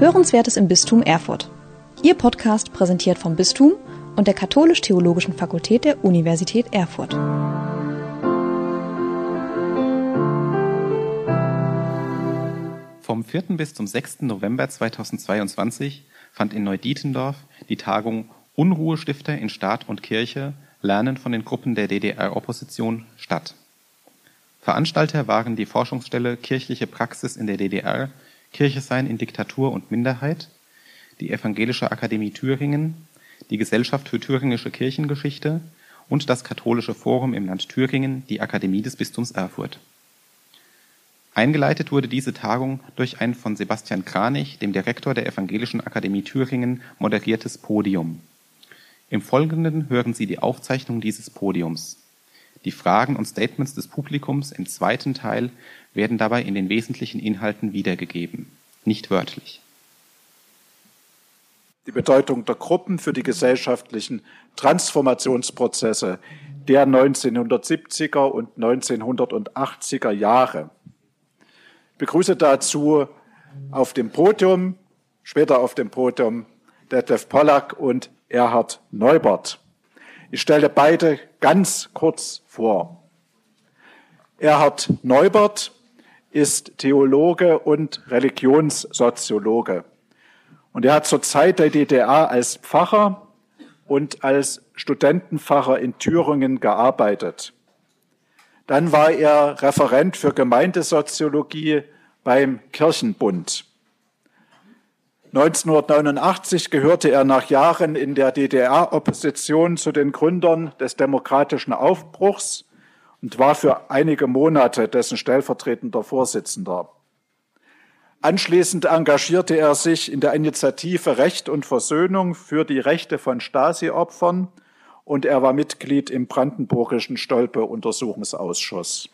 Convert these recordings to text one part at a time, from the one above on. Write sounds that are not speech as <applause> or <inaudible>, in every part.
Hörenswertes im Bistum Erfurt. Ihr Podcast präsentiert vom Bistum und der Katholisch-Theologischen Fakultät der Universität Erfurt. Vom 4. bis zum 6. November 2022 fand in Neudietendorf die Tagung Unruhestifter in Staat und Kirche Lernen von den Gruppen der DDR-Opposition statt. Veranstalter waren die Forschungsstelle Kirchliche Praxis in der DDR, Kirche sein in Diktatur und Minderheit, die Evangelische Akademie Thüringen, die Gesellschaft für Thüringische Kirchengeschichte und das Katholische Forum im Land Thüringen, die Akademie des Bistums Erfurt. Eingeleitet wurde diese Tagung durch ein von Sebastian Kranich, dem Direktor der Evangelischen Akademie Thüringen, moderiertes Podium. Im Folgenden hören Sie die Aufzeichnung dieses Podiums. Die Fragen und Statements des Publikums im zweiten Teil werden dabei in den wesentlichen Inhalten wiedergegeben, nicht wörtlich. Die Bedeutung der Gruppen für die gesellschaftlichen Transformationsprozesse der 1970er und 1980er Jahre. Ich begrüße dazu auf dem Podium, später auf dem Podium Detlef Pollack und Erhard Neubert. Ich stelle beide ganz kurz vor. Erhard Neubert ist Theologe und Religionssoziologe. Und er hat zur Zeit der DDR als Pfarrer und als Studentenpfarrer in Thüringen gearbeitet. Dann war er Referent für Gemeindesoziologie beim Kirchenbund. 1989 gehörte er nach Jahren in der DDR-Opposition zu den Gründern des demokratischen Aufbruchs und war für einige Monate dessen stellvertretender Vorsitzender. Anschließend engagierte er sich in der Initiative Recht und Versöhnung für die Rechte von Stasi-Opfern und er war Mitglied im brandenburgischen Stolpe-Untersuchungsausschuss.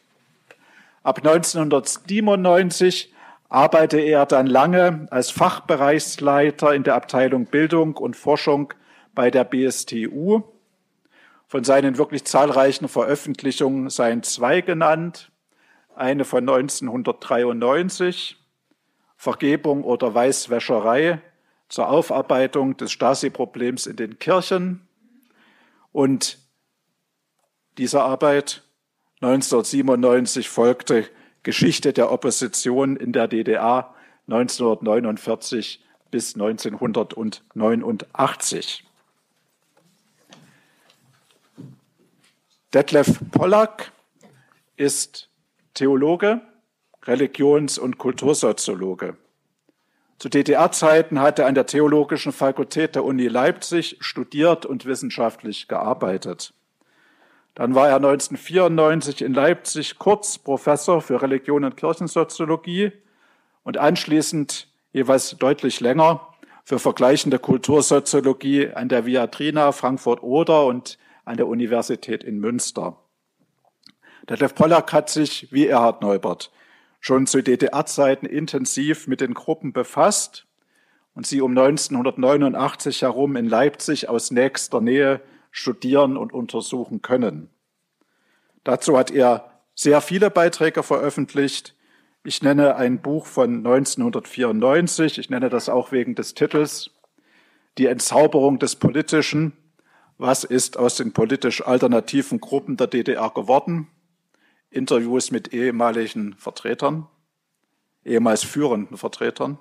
Ab 1997 arbeitete er dann lange als Fachbereichsleiter in der Abteilung Bildung und Forschung bei der BSTU. Von seinen wirklich zahlreichen Veröffentlichungen seien zwei genannt. Eine von 1993, Vergebung oder Weißwäscherei zur Aufarbeitung des Stasi-Problems in den Kirchen. Und diese Arbeit 1997 folgte Geschichte der Opposition in der DDR 1949 bis 1989. Detlef Pollack ist Theologe, Religions- und Kultursoziologe. Zu DDR-Zeiten hat er an der Theologischen Fakultät der Uni Leipzig studiert und wissenschaftlich gearbeitet. Dann war er 1994 in Leipzig kurz Professor für Religion und Kirchensoziologie und anschließend jeweils deutlich länger für vergleichende Kultursoziologie an der Viadrina Frankfurt-Oder und an der Universität in Münster. Der Detlef Pollack hat sich, wie Erhard Neubert, schon zu DDR-Zeiten intensiv mit den Gruppen befasst und sie um 1989 herum in Leipzig aus nächster Nähe studieren und untersuchen können. Dazu hat er sehr viele Beiträge veröffentlicht. Ich nenne ein Buch von 1994, ich nenne das auch wegen des Titels, Die Entzauberung des Politischen. Was ist aus den politisch alternativen Gruppen der DDR geworden? Interviews mit ehemaligen Vertretern, ehemals führenden Vertretern.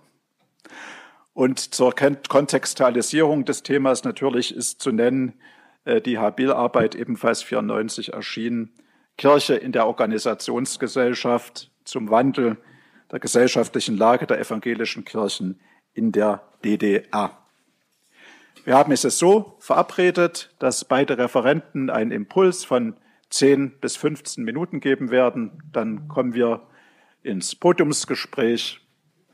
Und zur Kontextualisierung des Themas natürlich ist zu nennen äh, die Habil-Arbeit ebenfalls 94 erschienen, Kirche in der Organisationsgesellschaft zum Wandel der gesellschaftlichen Lage der evangelischen Kirchen in der DDR. Wir haben es so verabredet, dass beide Referenten einen Impuls von 10 bis 15 Minuten geben werden. Dann kommen wir ins Podiumsgespräch.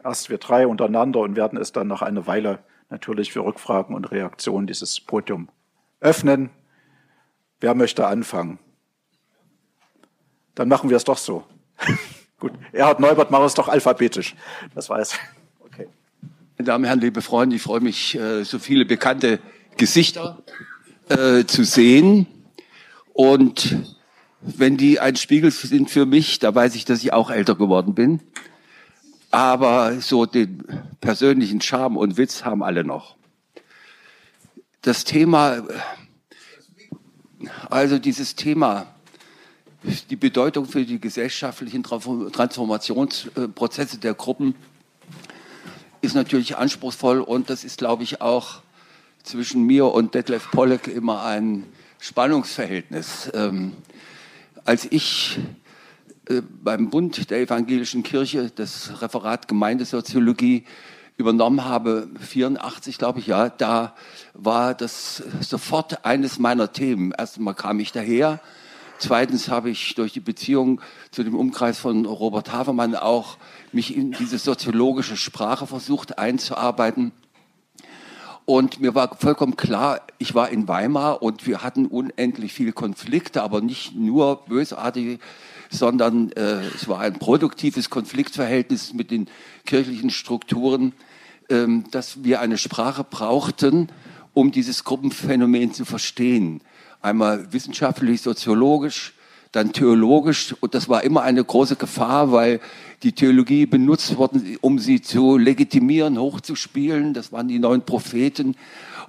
Erst wir drei untereinander und werden es dann nach einer Weile natürlich für Rückfragen und Reaktionen dieses Podium öffnen. Wer möchte anfangen? Dann machen wir es doch so. <laughs> Gut, Erhard Neubert, machen wir es doch alphabetisch. Das weiß. Okay. Meine Damen und Herren, liebe Freunde, ich freue mich, äh, so viele bekannte Gesichter äh, zu sehen. Und wenn die ein Spiegel sind für mich, da weiß ich, dass ich auch älter geworden bin. aber so den persönlichen Charme und Witz haben alle noch. Das Thema, also dieses Thema, die Bedeutung für die gesellschaftlichen Transformationsprozesse der Gruppen ist natürlich anspruchsvoll und das ist, glaube ich, auch zwischen mir und Detlef Pollack immer ein Spannungsverhältnis. Ähm, als ich äh, beim Bund der Evangelischen Kirche das Referat Gemeindesoziologie übernommen habe, 84 glaube ich, ja, da war das sofort eines meiner Themen. Erstmal kam ich daher, zweitens habe ich durch die Beziehung zu dem Umkreis von Robert Havermann auch mich in diese soziologische Sprache versucht einzuarbeiten. Und mir war vollkommen klar, ich war in Weimar und wir hatten unendlich viele Konflikte, aber nicht nur bösartige, sondern äh, es war ein produktives Konfliktverhältnis mit den kirchlichen Strukturen, ähm, dass wir eine Sprache brauchten, um dieses Gruppenphänomen zu verstehen. Einmal wissenschaftlich, soziologisch, dann theologisch. Und das war immer eine große Gefahr, weil die Theologie benutzt worden, um sie zu legitimieren, hochzuspielen. Das waren die neuen Propheten.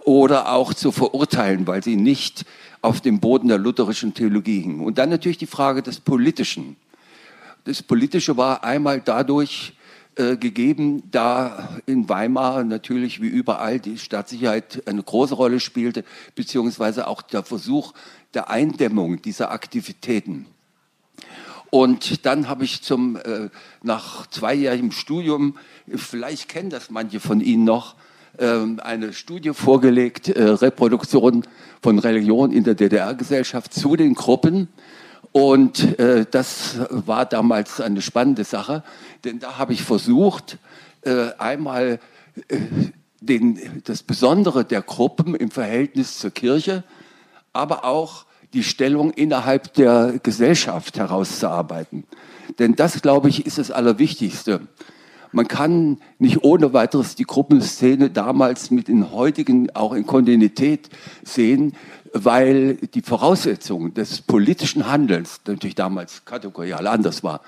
Oder auch zu verurteilen, weil sie nicht auf dem Boden der lutherischen Theologie hingen. Und dann natürlich die Frage des Politischen. Das Politische war einmal dadurch äh, gegeben, da in Weimar natürlich wie überall die Staatssicherheit eine große Rolle spielte, beziehungsweise auch der Versuch der Eindämmung dieser Aktivitäten. Und dann habe ich zum, äh, nach zweijährigem Studium, vielleicht kennen das manche von Ihnen noch, äh, eine Studie vorgelegt, äh, Reproduktion von Religion in der DDR-Gesellschaft zu den Gruppen. Und äh, das war damals eine spannende Sache, denn da habe ich versucht, äh, einmal äh, den, das Besondere der Gruppen im Verhältnis zur Kirche, aber auch die Stellung innerhalb der Gesellschaft herauszuarbeiten. Denn das, glaube ich, ist das Allerwichtigste. Man kann nicht ohne weiteres die Gruppenszene damals mit den heutigen auch in Kontinuität sehen, weil die Voraussetzung des politischen Handelns natürlich damals kategorial anders war.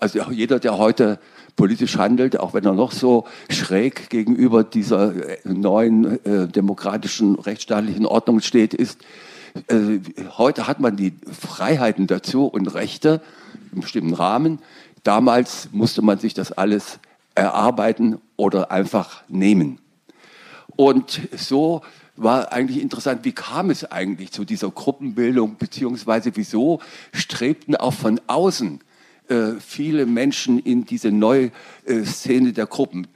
Also jeder, der heute politisch handelt, auch wenn er noch so schräg gegenüber dieser neuen äh, demokratischen rechtsstaatlichen Ordnung steht, ist, äh, heute hat man die Freiheiten dazu und Rechte im bestimmten Rahmen. Damals musste man sich das alles erarbeiten oder einfach nehmen. Und so war eigentlich interessant, wie kam es eigentlich zu dieser Gruppenbildung, beziehungsweise wieso strebten auch von außen äh, viele Menschen in diese neue äh, Szene der Gruppen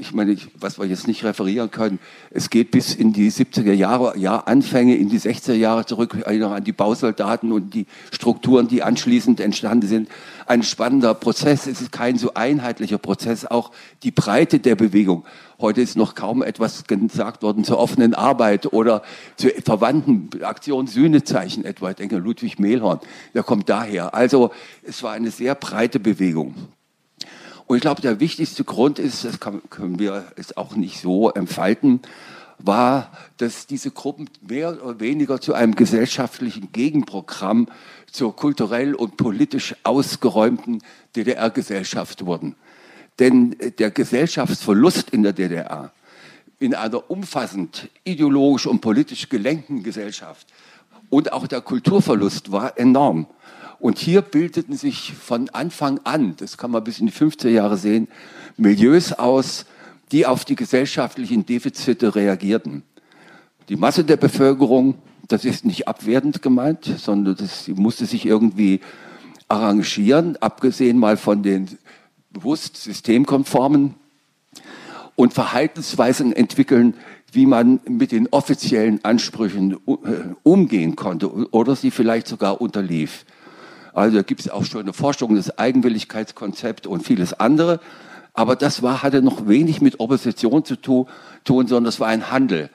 ich meine, was wir jetzt nicht referieren können, es geht bis in die 70er Jahre, ja, Anfänge, in die 60er Jahre zurück, an die Bausoldaten und die Strukturen, die anschließend entstanden sind. Ein spannender Prozess. Es ist kein so einheitlicher Prozess. Auch die Breite der Bewegung. Heute ist noch kaum etwas gesagt worden zur offenen Arbeit oder zur verwandten Aktion Sühnezeichen etwa. Ich denke, Ludwig Mehlhorn, der kommt daher. Also, es war eine sehr breite Bewegung. Und ich glaube, der wichtigste Grund ist, das können wir es auch nicht so entfalten, war, dass diese Gruppen mehr oder weniger zu einem gesellschaftlichen Gegenprogramm zur kulturell und politisch ausgeräumten DDR-Gesellschaft wurden. Denn der Gesellschaftsverlust in der DDR, in einer umfassend ideologisch und politisch gelenkten Gesellschaft und auch der Kulturverlust war enorm. Und hier bildeten sich von Anfang an, das kann man bis in die 50er Jahre sehen, Milieus aus, die auf die gesellschaftlichen Defizite reagierten. Die Masse der Bevölkerung, das ist nicht abwertend gemeint, sondern das musste sich irgendwie arrangieren, abgesehen mal von den bewusst systemkonformen und Verhaltensweisen entwickeln, wie man mit den offiziellen Ansprüchen äh, umgehen konnte oder sie vielleicht sogar unterlief. Also da gibt es auch schon eine Forschung, das Eigenwilligkeitskonzept und vieles andere. Aber das war, hatte noch wenig mit Opposition zu tun, sondern das war ein Handel.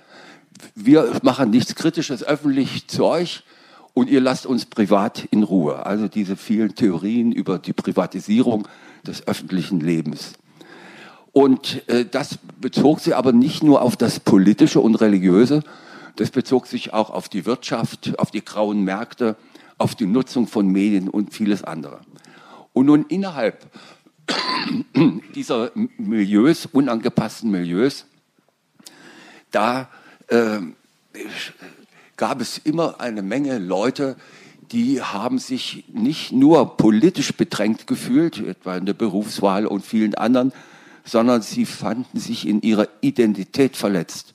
Wir machen nichts Kritisches öffentlich zu euch und ihr lasst uns privat in Ruhe. Also diese vielen Theorien über die Privatisierung des öffentlichen Lebens. Und äh, das bezog sich aber nicht nur auf das Politische und Religiöse, das bezog sich auch auf die Wirtschaft, auf die grauen Märkte, auf die Nutzung von Medien und vieles andere. Und nun innerhalb <coughs> dieser Milieus, unangepassten Milieus, da äh, gab es immer eine Menge Leute, die haben sich nicht nur politisch bedrängt gefühlt, etwa in der Berufswahl und vielen anderen, sondern sie fanden sich in ihrer Identität verletzt.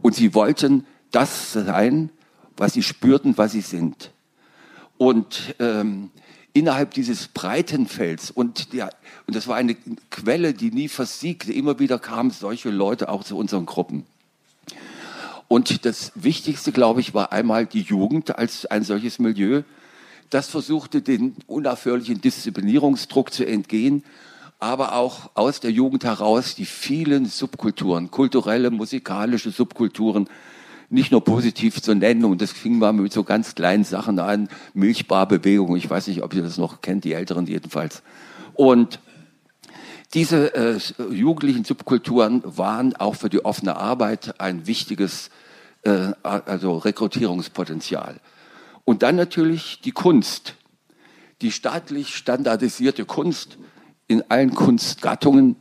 Und sie wollten das sein, was sie spürten, was sie sind. Und ähm, innerhalb dieses breiten Felds, und, der, und das war eine Quelle, die nie versiegte, immer wieder kamen solche Leute auch zu unseren Gruppen. Und das Wichtigste, glaube ich, war einmal die Jugend als ein solches Milieu. Das versuchte, den unaufhörlichen Disziplinierungsdruck zu entgehen, aber auch aus der Jugend heraus die vielen Subkulturen, kulturelle, musikalische Subkulturen, nicht nur positiv zu nennen. Und das fing mal mit so ganz kleinen Sachen an. Milchbarbewegung, ich weiß nicht, ob ihr das noch kennt, die Älteren jedenfalls. Und diese äh, jugendlichen Subkulturen waren auch für die offene Arbeit ein wichtiges äh, also Rekrutierungspotenzial. Und dann natürlich die Kunst, die staatlich standardisierte Kunst in allen Kunstgattungen.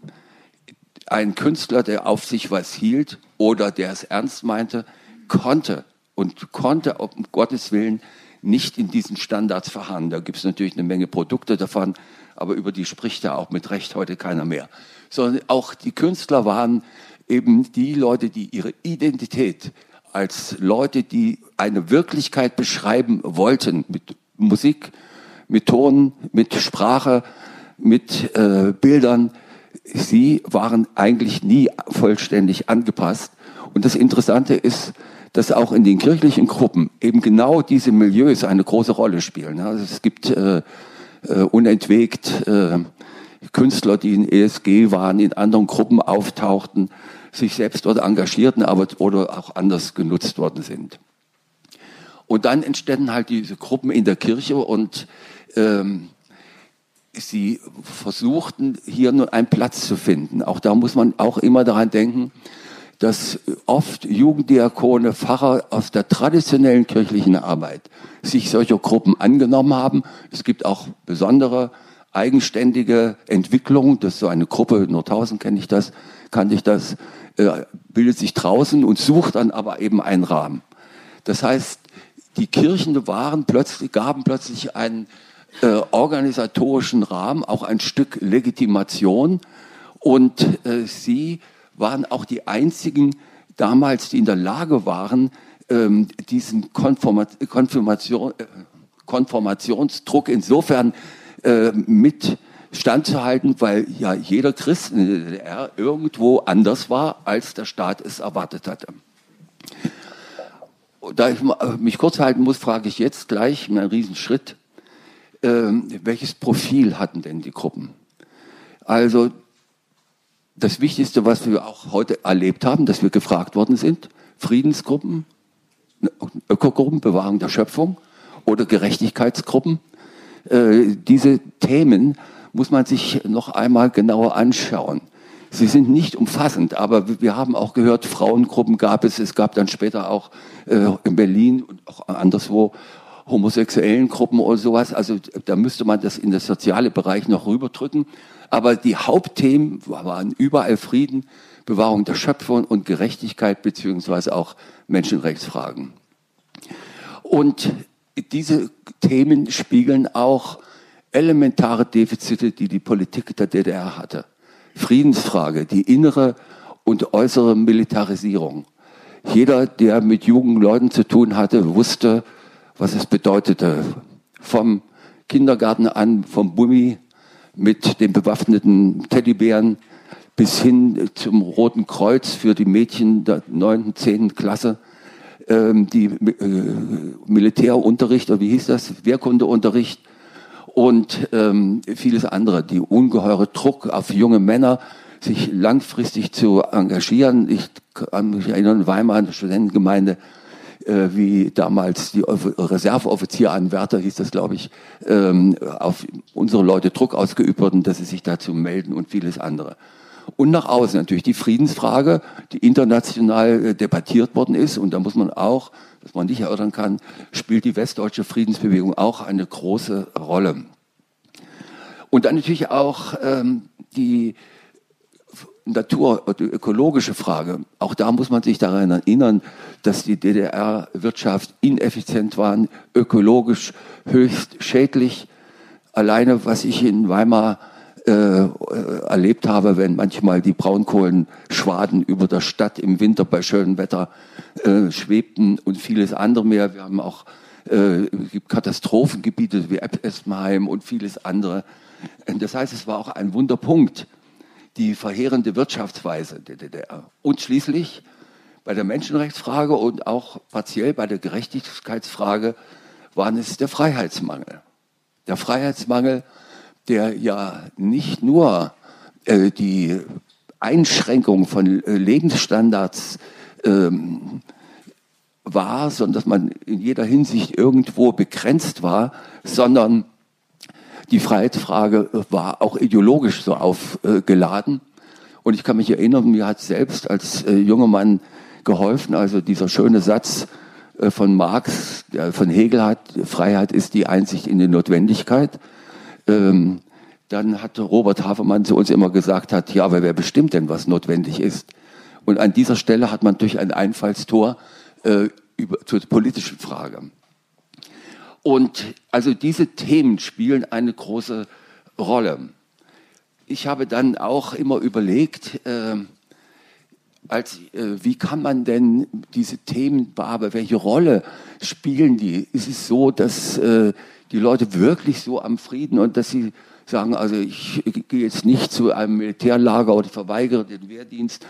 Ein Künstler, der auf sich was hielt oder der es ernst meinte, konnte und konnte um Gottes Willen nicht in diesen Standards verharren. Da gibt es natürlich eine Menge Produkte davon, aber über die spricht ja auch mit Recht heute keiner mehr. Sondern auch die Künstler waren eben die Leute, die ihre Identität als Leute, die eine Wirklichkeit beschreiben wollten, mit Musik, mit Ton, mit Sprache, mit äh, Bildern, sie waren eigentlich nie vollständig angepasst. Und das Interessante ist, dass auch in den kirchlichen Gruppen eben genau diese Milieus eine große Rolle spielen. Also es gibt äh, äh, unentwegt äh, Künstler, die in ESG waren, in anderen Gruppen auftauchten, sich selbst dort engagierten, aber oder auch anders genutzt worden sind. Und dann entstanden halt diese Gruppen in der Kirche und ähm, sie versuchten hier nur einen Platz zu finden. Auch da muss man auch immer daran denken, dass oft Jugenddiakone, Pfarrer aus der traditionellen kirchlichen Arbeit sich solcher Gruppen angenommen haben. Es gibt auch besondere eigenständige Entwicklungen. Das ist so eine Gruppe, nur 1000 kenne ich das, kannte ich das, äh, bildet sich draußen und sucht dann aber eben einen Rahmen. Das heißt, die Kirchen waren plötzlich, gaben plötzlich einen äh, organisatorischen Rahmen, auch ein Stück Legitimation und äh, sie waren auch die einzigen damals, die in der Lage waren, ähm, diesen Konformat Konfirmation, äh, Konformationsdruck insofern äh, mit standzuhalten, weil ja jeder Christ in der DDR irgendwo anders war, als der Staat es erwartet hatte. Da ich mich kurz halten muss, frage ich jetzt gleich einen Riesenschritt, äh, welches Profil hatten denn die Gruppen? Also das Wichtigste, was wir auch heute erlebt haben, dass wir gefragt worden sind, Friedensgruppen, Ökogruppen, Bewahrung der Schöpfung oder Gerechtigkeitsgruppen. Äh, diese Themen muss man sich noch einmal genauer anschauen. Sie sind nicht umfassend, aber wir haben auch gehört, Frauengruppen gab es. Es gab dann später auch äh, in Berlin und auch anderswo homosexuellen Gruppen oder sowas. Also da müsste man das in den soziale Bereich noch rüberdrücken. Aber die Hauptthemen waren überall Frieden, Bewahrung der Schöpfung und Gerechtigkeit beziehungsweise auch Menschenrechtsfragen. Und diese Themen spiegeln auch elementare Defizite, die die Politik der DDR hatte. Friedensfrage, die innere und äußere Militarisierung. Jeder, der mit jungen Leuten zu tun hatte, wusste, was es bedeutete. Vom Kindergarten an, vom Bummi mit den bewaffneten Teddybären bis hin zum Roten Kreuz für die Mädchen der 9., 10. Klasse, ähm, die äh, Militärunterricht, oder wie hieß das, Wehrkundeunterricht und ähm, vieles andere, die ungeheure Druck auf junge Männer, sich langfristig zu engagieren. Ich kann mich erinnern, Weimar, eine Studentengemeinde, äh, wie damals die Reserveoffizieranwärter, hieß das, glaube ich, ähm, auf unsere Leute Druck ausgeübt wurden, dass sie sich dazu melden und vieles andere. Und nach außen natürlich die Friedensfrage, die international äh, debattiert worden ist. Und da muss man auch, dass man nicht erörtern kann, spielt die westdeutsche Friedensbewegung auch eine große Rolle. Und dann natürlich auch ähm, die Natur- und ökologische Frage, auch da muss man sich daran erinnern, dass die DDR-Wirtschaft ineffizient war, ökologisch höchst schädlich. Alleine, was ich in Weimar äh, erlebt habe, wenn manchmal die Braunkohlenschwaden über der Stadt im Winter bei schönem Wetter äh, schwebten und vieles andere mehr. Wir haben auch äh, Katastrophengebiete wie Essenheim und vieles andere. Das heißt, es war auch ein Wunderpunkt, die verheerende Wirtschaftsweise der DDR. Und schließlich bei der Menschenrechtsfrage und auch partiell bei der Gerechtigkeitsfrage waren es der Freiheitsmangel. Der Freiheitsmangel, der ja nicht nur äh, die Einschränkung von äh, Lebensstandards ähm, war, sondern dass man in jeder Hinsicht irgendwo begrenzt war, sondern die Freiheitsfrage war auch ideologisch so aufgeladen. Und ich kann mich erinnern, mir hat selbst als äh, junger Mann geholfen, also dieser schöne Satz äh, von Marx, der von Hegel hat, Freiheit ist die Einsicht in die Notwendigkeit. Ähm, dann hat Robert Hafermann zu uns immer gesagt hat, ja, aber wer bestimmt denn, was notwendig ist? Und an dieser Stelle hat man durch ein Einfallstor äh, über, zur politischen Frage. Und also diese Themen spielen eine große Rolle. Ich habe dann auch immer überlegt, äh, als, äh, wie kann man denn diese Themen bearbeiten? Welche Rolle spielen die? Ist es so, dass äh, die Leute wirklich so am Frieden und dass sie sagen, also ich, ich gehe jetzt nicht zu einem Militärlager oder verweigere den Wehrdienst,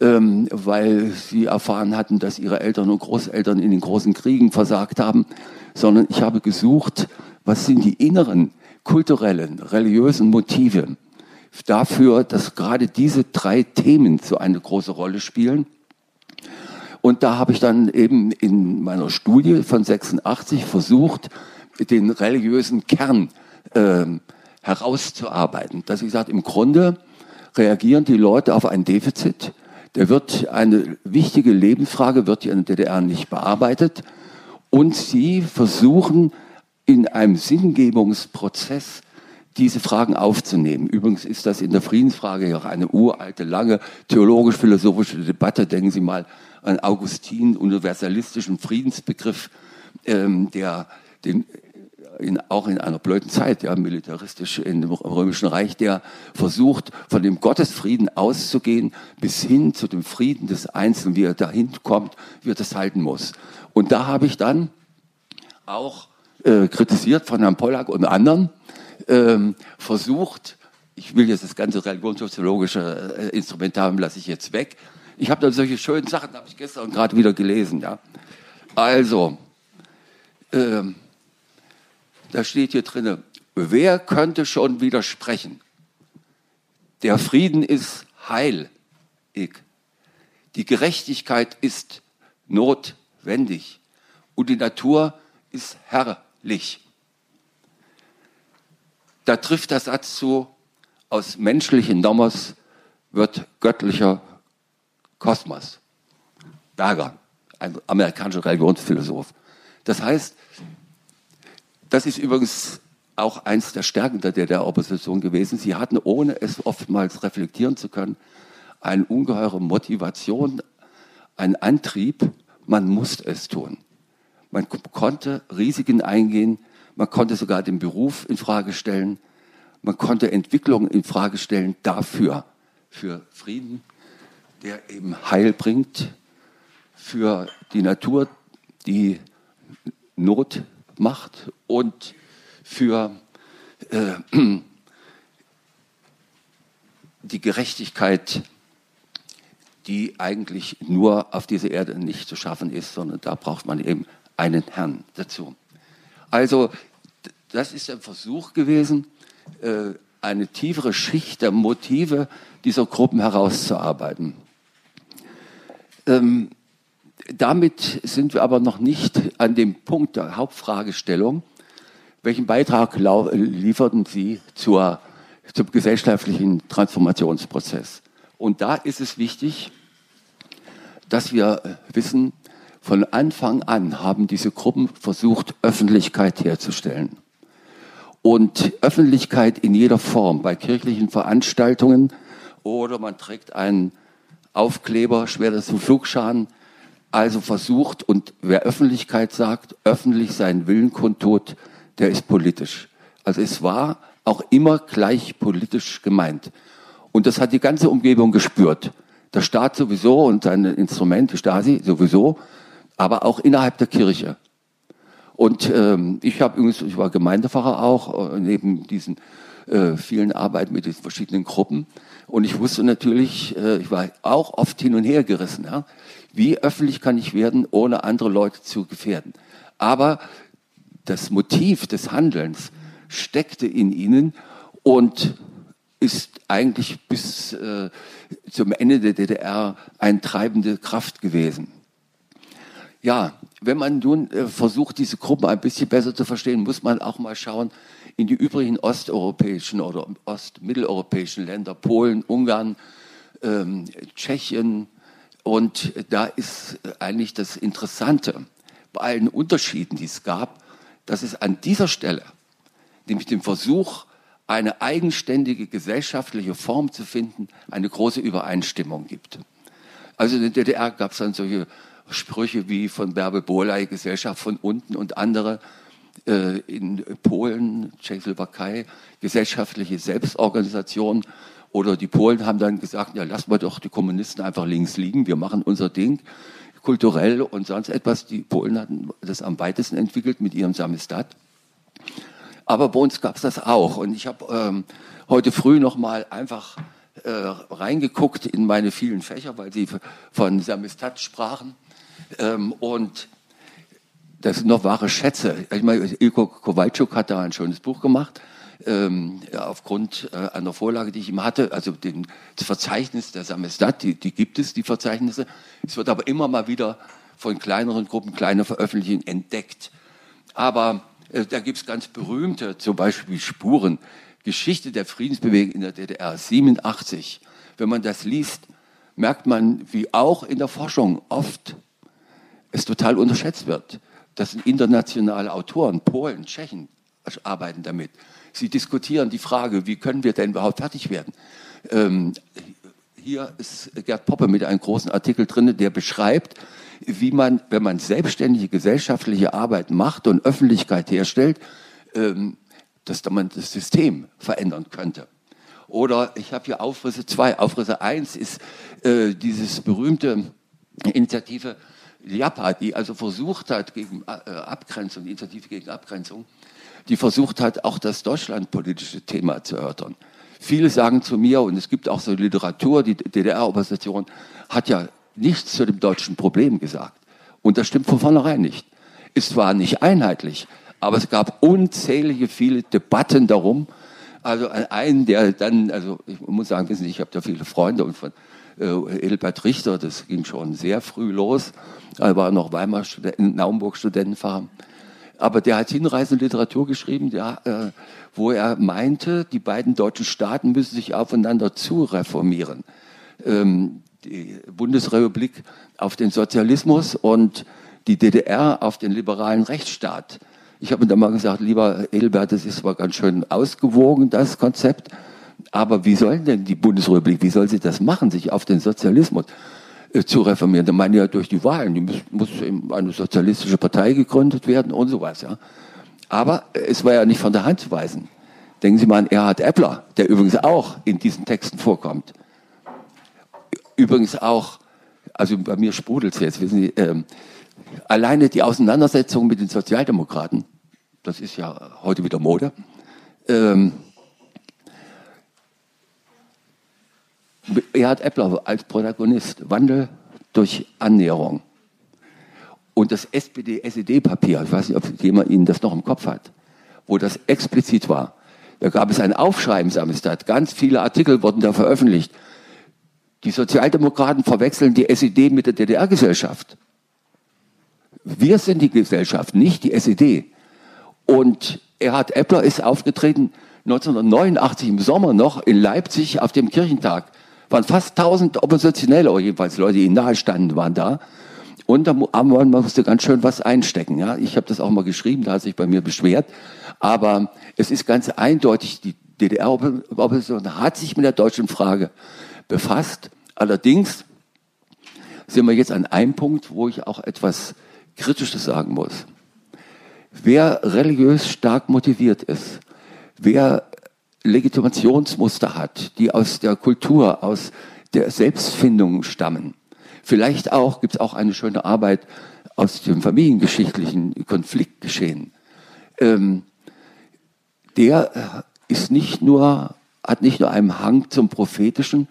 ähm, weil sie erfahren hatten, dass ihre Eltern und Großeltern in den großen Kriegen versagt haben, sondern ich habe gesucht, was sind die inneren, kulturellen, religiösen Motive dafür, dass gerade diese drei Themen so eine große Rolle spielen. Und da habe ich dann eben in meiner Studie von 86 versucht, den religiösen Kern äh, herauszuarbeiten. Dass ich sage, im Grunde reagieren die Leute auf ein Defizit. Der wird eine wichtige Lebensfrage wird in der DDR nicht bearbeitet und sie versuchen in einem Sinngebungsprozess diese Fragen aufzunehmen. Übrigens ist das in der Friedensfrage ja auch eine uralte, lange theologisch-philosophische Debatte. Denken Sie mal an Augustin, universalistischen Friedensbegriff, ähm, der den in, auch in einer blöden Zeit, ja, militaristisch in dem Römischen Reich, der versucht, von dem Gottesfrieden auszugehen, bis hin zu dem Frieden des Einzelnen, wie er dahin kommt, wie er das halten muss. Und da habe ich dann auch äh, kritisiert von Herrn Pollack und anderen, ähm, versucht, ich will jetzt das ganze religionssoziologische äh, Instrument haben, lasse ich jetzt weg. Ich habe dann solche schönen Sachen, habe ich gestern gerade wieder gelesen. Ja. Also, ähm, da steht hier drin, wer könnte schon widersprechen? Der Frieden ist heilig. Die Gerechtigkeit ist notwendig wendig und die Natur ist herrlich. Da trifft der Satz zu, aus menschlichen Nomos wird göttlicher Kosmos. Berger, ein amerikanischer Religionsphilosoph. Das heißt, das ist übrigens auch eins der Stärken der DDR-Opposition gewesen. Sie hatten, ohne es oftmals reflektieren zu können, eine ungeheure Motivation, einen Antrieb, man musste es tun. Man konnte Risiken eingehen, man konnte sogar den Beruf in Frage stellen, man konnte Entwicklungen in Frage stellen dafür, für Frieden, der eben Heil bringt, für die Natur, die Not macht und für äh, <clears throat> die Gerechtigkeit die eigentlich nur auf dieser Erde nicht zu schaffen ist, sondern da braucht man eben einen Herrn dazu. Also das ist ein Versuch gewesen, äh, eine tiefere Schicht der Motive dieser Gruppen herauszuarbeiten. Ähm, damit sind wir aber noch nicht an dem Punkt der Hauptfragestellung. Welchen Beitrag lieferten Sie zur, zum gesellschaftlichen Transformationsprozess? Und da ist es wichtig, dass wir äh, wissen, von Anfang an haben diese Gruppen versucht, Öffentlichkeit herzustellen. und Öffentlichkeit in jeder Form bei kirchlichen Veranstaltungen oder man trägt einen Aufkleber, schwer im Flugschaden, also versucht und wer Öffentlichkeit sagt, öffentlich seinen Willen kundtut, der ist politisch. Also es war auch immer gleich politisch gemeint. Und das hat die ganze Umgebung gespürt. Der Staat sowieso und seine Instrumente, Stasi sowieso, aber auch innerhalb der Kirche. Und ähm, ich habe übrigens, ich war Gemeindepfarrer auch, äh, neben diesen äh, vielen Arbeiten mit diesen verschiedenen Gruppen. Und ich wusste natürlich, äh, ich war auch oft hin und her gerissen. Ja? Wie öffentlich kann ich werden, ohne andere Leute zu gefährden? Aber das Motiv des Handelns steckte in ihnen und ist eigentlich bis äh, zum Ende der DDR eine treibende Kraft gewesen. Ja, wenn man nun äh, versucht, diese Gruppen ein bisschen besser zu verstehen, muss man auch mal schauen in die übrigen osteuropäischen oder ostmitteleuropäischen Länder, Polen, Ungarn, ähm, Tschechien. Und da ist eigentlich das Interessante, bei allen Unterschieden, die es gab, dass es an dieser Stelle, nämlich dem Versuch, eine eigenständige gesellschaftliche Form zu finden, eine große Übereinstimmung gibt. Also in der DDR gab es dann solche Sprüche wie von Bärbel Borley, Gesellschaft von unten und andere. Äh, in Polen, Tschechoslowakei, gesellschaftliche Selbstorganisation. Oder die Polen haben dann gesagt, ja, lassen wir doch die Kommunisten einfach links liegen, wir machen unser Ding kulturell und sonst etwas. Die Polen hatten das am weitesten entwickelt mit ihrem Samizdat. Aber bei uns gab es das auch. Und ich habe ähm, heute früh noch mal einfach äh, reingeguckt in meine vielen Fächer, weil Sie von Samizdat sprachen. Ähm, und das sind noch wahre Schätze. Ich meine, Ilko Kowalczuk hat da ein schönes Buch gemacht, ähm, aufgrund äh, einer Vorlage, die ich ihm hatte, also den, das Verzeichnis der Samizdat, die, die gibt es, die Verzeichnisse. Es wird aber immer mal wieder von kleineren Gruppen, kleine Veröffentlichungen entdeckt. Aber äh, da gibt es ganz berühmte, zum Beispiel Spuren, Geschichte der Friedensbewegung in der DDR, 87. Wenn man das liest, merkt man, wie auch in der Forschung oft es total unterschätzt wird. Das sind internationale Autoren, Polen, Tschechen arbeiten damit. Sie diskutieren die Frage, wie können wir denn überhaupt fertig werden? Ähm, hier ist Gerd Poppe mit einem großen Artikel drin, der beschreibt, wie man, wenn man selbstständige gesellschaftliche Arbeit macht und Öffentlichkeit herstellt, ähm, dass man das System verändern könnte. Oder ich habe hier Aufrisse 2. Aufrisse 1 ist äh, dieses berühmte Initiative Japa, die also versucht hat, gegen äh, Abgrenzung, Initiative gegen Abgrenzung, die versucht hat, auch das deutschlandpolitische Thema zu erörtern. Viele sagen zu mir, und es gibt auch so Literatur, die DDR-Opposition hat ja nichts zu dem deutschen Problem gesagt. Und das stimmt von vornherein nicht. Es war nicht einheitlich, aber es gab unzählige viele Debatten darum. Also einen, der dann, also ich muss sagen, wissen Sie, ich habe da viele Freunde und von äh, Edelbert Richter, das ging schon sehr früh los. Er war noch Weimar Student, Naumburg Studentenfahrer. Aber der hat hinreißende Literatur geschrieben, ja, äh, wo er meinte, die beiden deutschen Staaten müssen sich aufeinander zu reformieren. Ähm, die Bundesrepublik auf den Sozialismus und die DDR auf den liberalen Rechtsstaat. Ich habe mir dann mal gesagt, lieber Edelbert, das ist zwar ganz schön ausgewogen, das Konzept, aber wie soll denn die Bundesrepublik, wie soll sie das machen, sich auf den Sozialismus zu reformieren? Da meinen ja durch die Wahlen, die muss, muss eine sozialistische Partei gegründet werden und sowas. Ja. Aber es war ja nicht von der Hand zu weisen. Denken Sie mal an Erhard Eppler, der übrigens auch in diesen Texten vorkommt. Übrigens auch, also bei mir sprudelt es jetzt, wissen Sie, ähm, alleine die Auseinandersetzung mit den Sozialdemokraten, das ist ja heute wieder Mode, ähm, Erhard Eppler als Protagonist, Wandel durch Annäherung. Und das SPD-SED-Papier, ich weiß nicht, ob jemand Ihnen das noch im Kopf hat, wo das explizit war. Da gab es ein Aufschreiben Samstag, ganz viele Artikel wurden da veröffentlicht. Die Sozialdemokraten verwechseln die SED mit der DDR-Gesellschaft. Wir sind die Gesellschaft, nicht die SED. Und Erhard Eppler ist aufgetreten 1989 im Sommer noch in Leipzig auf dem Kirchentag waren fast 1000 Oppositionelle, oder jedenfalls Leute, die ihnen nahestanden, waren da. Und da man musste ganz schön was einstecken. Ja? Ich habe das auch mal geschrieben, da hat sich bei mir beschwert. Aber es ist ganz eindeutig, die DDR-Opposition hat sich mit der deutschen Frage befasst. Allerdings sind wir jetzt an einem Punkt, wo ich auch etwas Kritisches sagen muss. Wer religiös stark motiviert ist, wer Legitimationsmuster hat, die aus der Kultur, aus der Selbstfindung stammen, vielleicht auch, gibt es auch eine schöne Arbeit aus dem familiengeschichtlichen Konfliktgeschehen, ähm, der ist nicht nur, hat nicht nur einen Hang zum Prophetischen,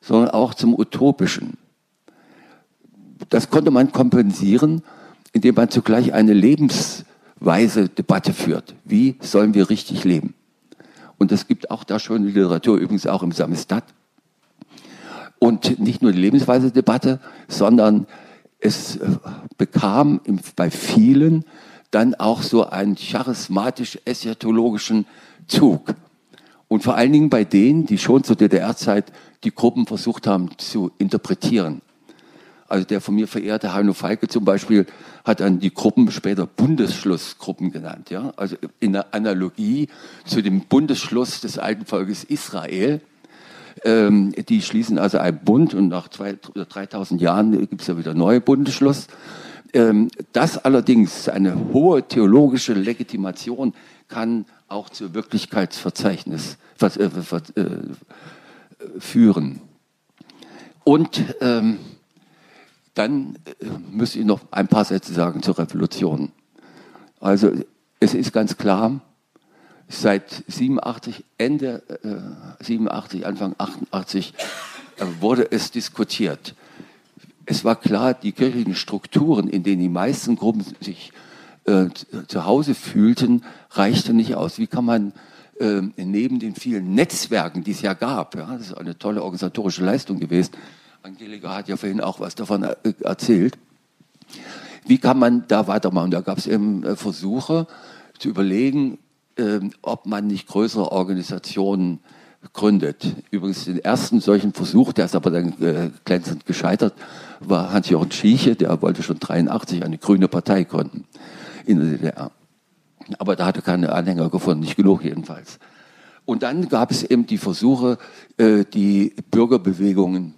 sondern auch zum Utopischen. Das konnte man kompensieren, indem man zugleich eine lebensweise Debatte führt. Wie sollen wir richtig leben? Und es gibt auch da schöne Literatur, übrigens auch im Samizdat. Und nicht nur die lebensweise Debatte, sondern es äh, bekam bei vielen dann auch so einen charismatisch-eschatologischen Zug. Und vor allen Dingen bei denen, die schon zur DDR-Zeit die Gruppen versucht haben zu interpretieren. Also der von mir verehrte Heino Falke zum Beispiel hat dann die Gruppen später Bundesschlussgruppen genannt. Ja? Also in der Analogie zu dem Bundesschluss des alten Volkes Israel. Ähm, die schließen also einen Bund und nach zwei oder 3000 Jahren gibt es ja wieder neue Bundesschluss. Ähm, das allerdings, eine hohe theologische Legitimation, kann auch zu Wirklichkeitsverzeichnis äh, äh, führen. Und ähm, dann äh, müsste ich noch ein paar Sätze sagen zur Revolution. Also es ist ganz klar, seit 87, Ende äh, 87, Anfang 88 äh, wurde es diskutiert. Es war klar, die kirchlichen Strukturen, in denen die meisten Gruppen sich äh, zu Hause fühlten, reichte nicht aus. Wie kann man äh, neben den vielen Netzwerken, die es ja gab, ja, das ist eine tolle organisatorische Leistung gewesen, Angelika hat ja vorhin auch was davon äh, erzählt, wie kann man da weitermachen? Da gab es eben äh, Versuche zu überlegen, äh, ob man nicht größere Organisationen gründet. Übrigens den ersten solchen Versuch, der ist aber dann äh, glänzend gescheitert, war Hans-Jochen Schieche, der wollte schon 83 eine grüne Partei gründen in der DDR. Aber da hatte keine Anhänger gefunden, nicht genug jedenfalls. Und dann gab es eben die Versuche, die Bürgerbewegungen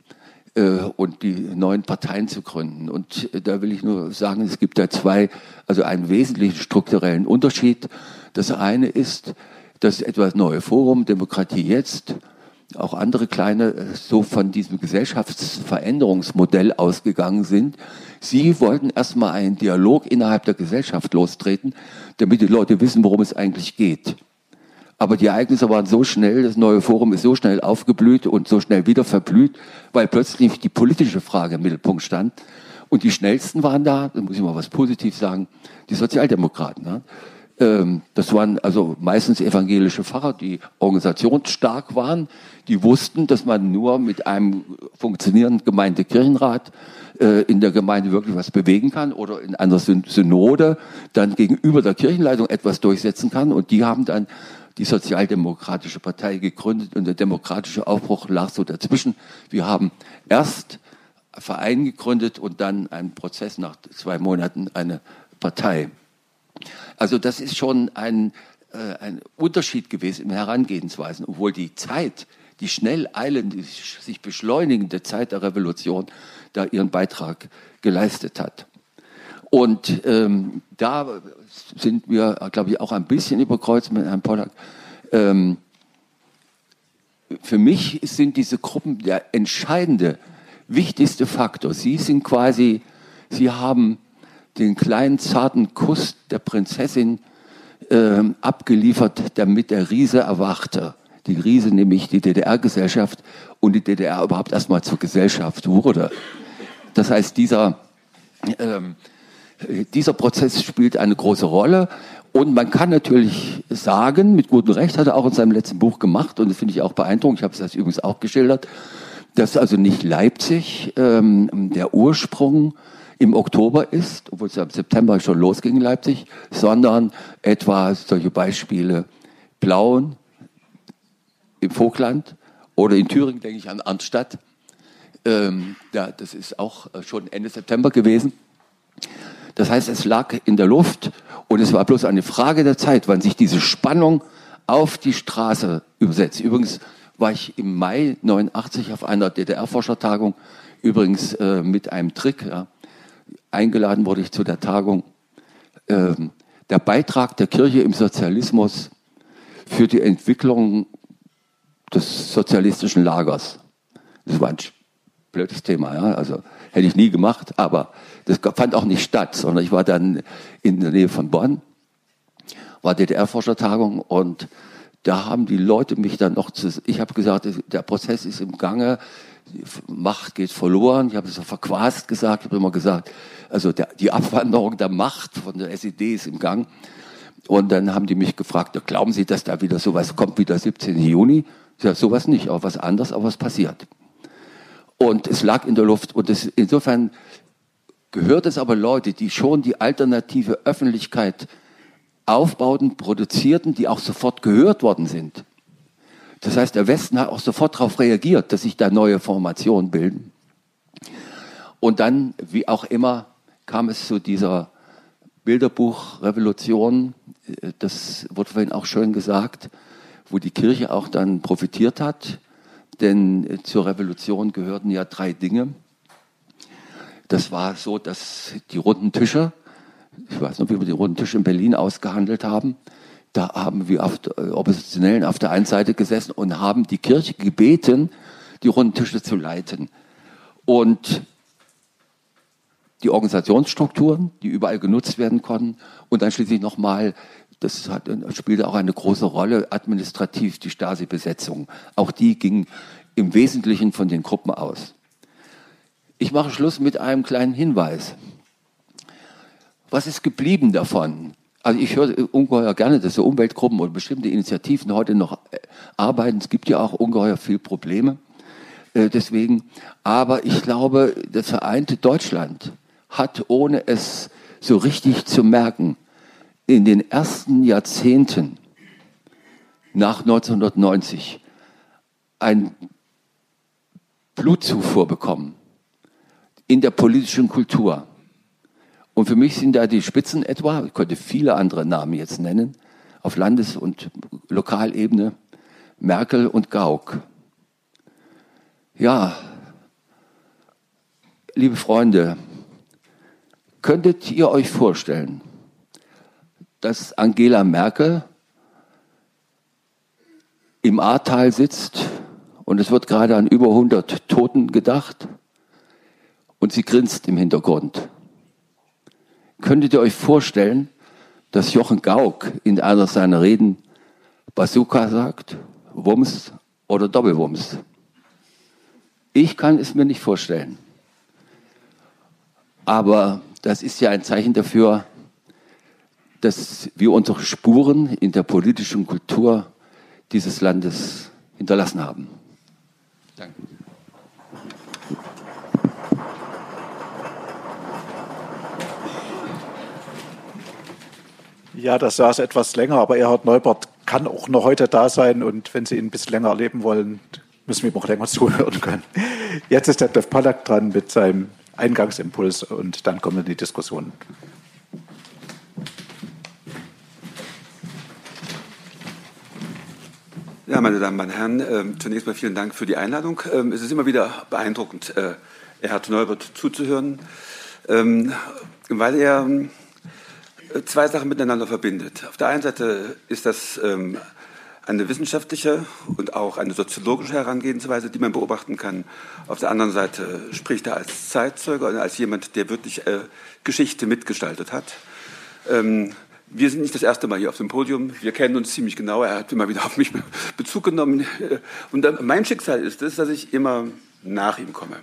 und die neuen Parteien zu gründen. Und äh, da will ich nur sagen, es gibt da zwei, also einen wesentlichen strukturellen Unterschied. Das eine ist, dass etwas neue Forum, Demokratie jetzt, auch andere kleine so von diesem Gesellschaftsveränderungsmodell ausgegangen sind. Sie wollten erstmal einen Dialog innerhalb der Gesellschaft lostreten, damit die Leute wissen, worum es eigentlich geht. Aber die Ereignisse waren so schnell, das neue Forum ist so schnell aufgeblüht und so schnell wieder verblüht, weil plötzlich die politische Frage im Mittelpunkt stand. Und die schnellsten waren da, da muss ich mal was positiv sagen, die Sozialdemokraten. Ne? Ähm, das waren also meistens evangelische Pfarrer, die organisationsstark waren, die wussten, dass man nur mit einem funktionierenden Gemeindekirchenrat äh, in der Gemeinde wirklich was bewegen kann oder in einer Synode dann gegenüber der Kirchenleitung etwas durchsetzen kann. Und die haben dann die Sozialdemokratische Partei gegründet und der demokratische Aufbruch lag so dazwischen. Wir haben erst Verein gegründet und dann einen Prozess nach zwei Monaten eine Partei. Also das ist schon ein, äh, ein Unterschied gewesen in Herangehensweisen, obwohl die Zeit, die schnell eilende, sich beschleunigende Zeit der Revolution da ihren Beitrag geleistet hat. Und ähm, da sind wir, glaube ich, auch ein bisschen überkreuzt mit Herrn Pollack. Ähm, für mich sind diese Gruppen der entscheidende, wichtigste Faktor. Sie sind quasi, sie haben den kleinen zarten Kuss der Prinzessin äh, abgeliefert, damit der Riese erwachte. Die Riese, nämlich die DDR-Gesellschaft und die DDR überhaupt erstmal zur Gesellschaft wurde. Das heißt, dieser, ähm, dieser Prozess spielt eine große Rolle. Und man kann natürlich sagen, mit gutem Recht hat er auch in seinem letzten Buch gemacht, und das finde ich auch beeindruckend, ich habe es das übrigens auch geschildert, dass also nicht Leipzig ähm, der Ursprung im Oktober ist, obwohl es ja im September schon losging in Leipzig, sondern etwa solche Beispiele Plauen im Vogtland oder in Thüringen denke ich an Arnstadt. Ähm, ja, das ist auch schon Ende September gewesen. Das heißt, es lag in der Luft und es war bloß eine Frage der Zeit, wann sich diese Spannung auf die Straße übersetzt. Übrigens war ich im Mai 89 auf einer DDR-Forschertagung, übrigens äh, mit einem Trick. Ja. Eingeladen wurde ich zu der Tagung. Ähm, der Beitrag der Kirche im Sozialismus für die Entwicklung des sozialistischen Lagers. Das war ein blödes Thema, ja. Also hätte ich nie gemacht, aber das fand auch nicht statt, sondern ich war dann in der Nähe von Bonn, war DDR-Forschertagung und da haben die Leute mich dann noch zu, ich habe gesagt, der Prozess ist im Gange, Macht geht verloren. Ich habe es so verquast gesagt, ich habe immer gesagt, also der, die Abwanderung der Macht von der SED ist im Gang. Und dann haben die mich gefragt, glauben Sie, dass da wieder sowas kommt wie der 17. Juni? Ich sage, sowas nicht, auch was anderes, aber was passiert. Und es lag in der Luft. Und es, insofern gehört es aber Leute, die schon die alternative Öffentlichkeit aufbauten, produzierten, die auch sofort gehört worden sind. Das heißt, der Westen hat auch sofort darauf reagiert, dass sich da neue Formationen bilden. Und dann, wie auch immer, kam es zu dieser Bilderbuchrevolution, das wurde vorhin auch schön gesagt, wo die Kirche auch dann profitiert hat, denn zur Revolution gehörten ja drei Dinge. Das war so, dass die runden Tische, ich weiß noch, wie wir die runden Tische in Berlin ausgehandelt haben, da haben wir auf äh, Oppositionellen auf der einen Seite gesessen und haben die Kirche gebeten, die runden Tische zu leiten. Und die Organisationsstrukturen, die überall genutzt werden konnten und dann schließlich nochmal, das hat, spielte auch eine große Rolle, administrativ die Stasi-Besetzung. Auch die ging im Wesentlichen von den Gruppen aus. Ich mache Schluss mit einem kleinen Hinweis. Was ist geblieben davon? Also ich höre ungeheuer gerne, dass so Umweltgruppen oder bestimmte Initiativen heute noch äh, arbeiten. Es gibt ja auch ungeheuer viel Probleme. Äh, deswegen, aber ich glaube, das vereinte Deutschland hat, ohne es so richtig zu merken, in den ersten Jahrzehnten nach 1990 ein Blutzufuhr bekommen in der politischen Kultur. Und für mich sind da die Spitzen etwa, ich könnte viele andere Namen jetzt nennen, auf Landes- und Lokalebene, Merkel und Gauck. Ja, liebe Freunde, könntet ihr euch vorstellen, dass Angela Merkel im Ahrtal sitzt und es wird gerade an über 100 Toten gedacht und sie grinst im Hintergrund? Könntet ihr euch vorstellen, dass Jochen Gauck in einer seiner Reden Bazooka sagt, Wumms oder Doppelwumms? Ich kann es mir nicht vorstellen. Aber das ist ja ein Zeichen dafür, dass wir unsere Spuren in der politischen Kultur dieses Landes hinterlassen haben. Danke. Ja, das saß etwas länger, aber Erhard Neubert kann auch noch heute da sein und wenn Sie ihn ein bisschen länger erleben wollen, müssen wir ihm auch länger <laughs> zuhören können. Jetzt ist der Dev Palak dran mit seinem Eingangsimpuls und dann kommen die Diskussionen. Ja, meine Damen und Herren, äh, zunächst mal vielen Dank für die Einladung. Ähm, es ist immer wieder beeindruckend, äh, Erhard Neubert zuzuhören, ähm, weil er zwei Sachen miteinander verbindet. Auf der einen Seite ist das ähm, eine wissenschaftliche und auch eine soziologische Herangehensweise, die man beobachten kann. Auf der anderen Seite spricht er als Zeitzeuge und als jemand, der wirklich äh, Geschichte mitgestaltet hat. Ähm, wir sind nicht das erste Mal hier auf dem Podium. Wir kennen uns ziemlich genau. Er hat immer wieder auf mich <laughs> Bezug genommen. Und mein Schicksal ist es, dass ich immer nach ihm komme.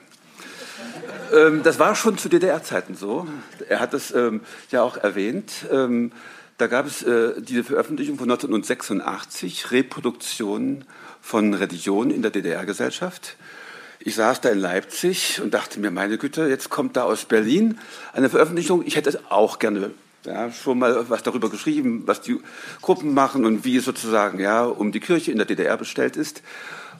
Ähm, das war schon zu DDR-Zeiten so. Er hat es ähm, ja auch erwähnt. Ähm, da gab es äh, diese Veröffentlichung von 1986, Reproduktion von Religion in der DDR-Gesellschaft. Ich saß da in Leipzig und dachte mir, meine Güte, jetzt kommt da aus Berlin eine Veröffentlichung. Ich hätte auch gerne ja, schon mal was darüber geschrieben, was die Gruppen machen und wie es sozusagen ja, um die Kirche in der DDR bestellt ist.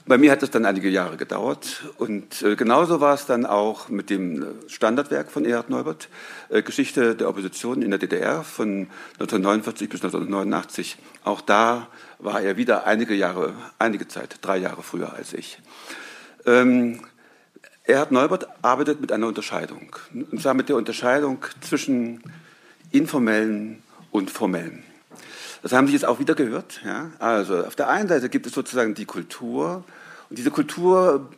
Bei mir hat es dann einige Jahre gedauert und äh, genauso war es dann auch mit dem Standardwerk von Erhard Neubert, äh, Geschichte der Opposition in der DDR von 1949 bis 1989. Auch da war er wieder einige Jahre, einige Zeit, drei Jahre früher als ich. Ähm, Erhard Neubert arbeitet mit einer Unterscheidung, und zwar mit der Unterscheidung zwischen informellen und formellen. Das haben Sie jetzt auch wieder gehört. Ja? Also auf der einen Seite gibt es sozusagen die Kultur und diese Kultur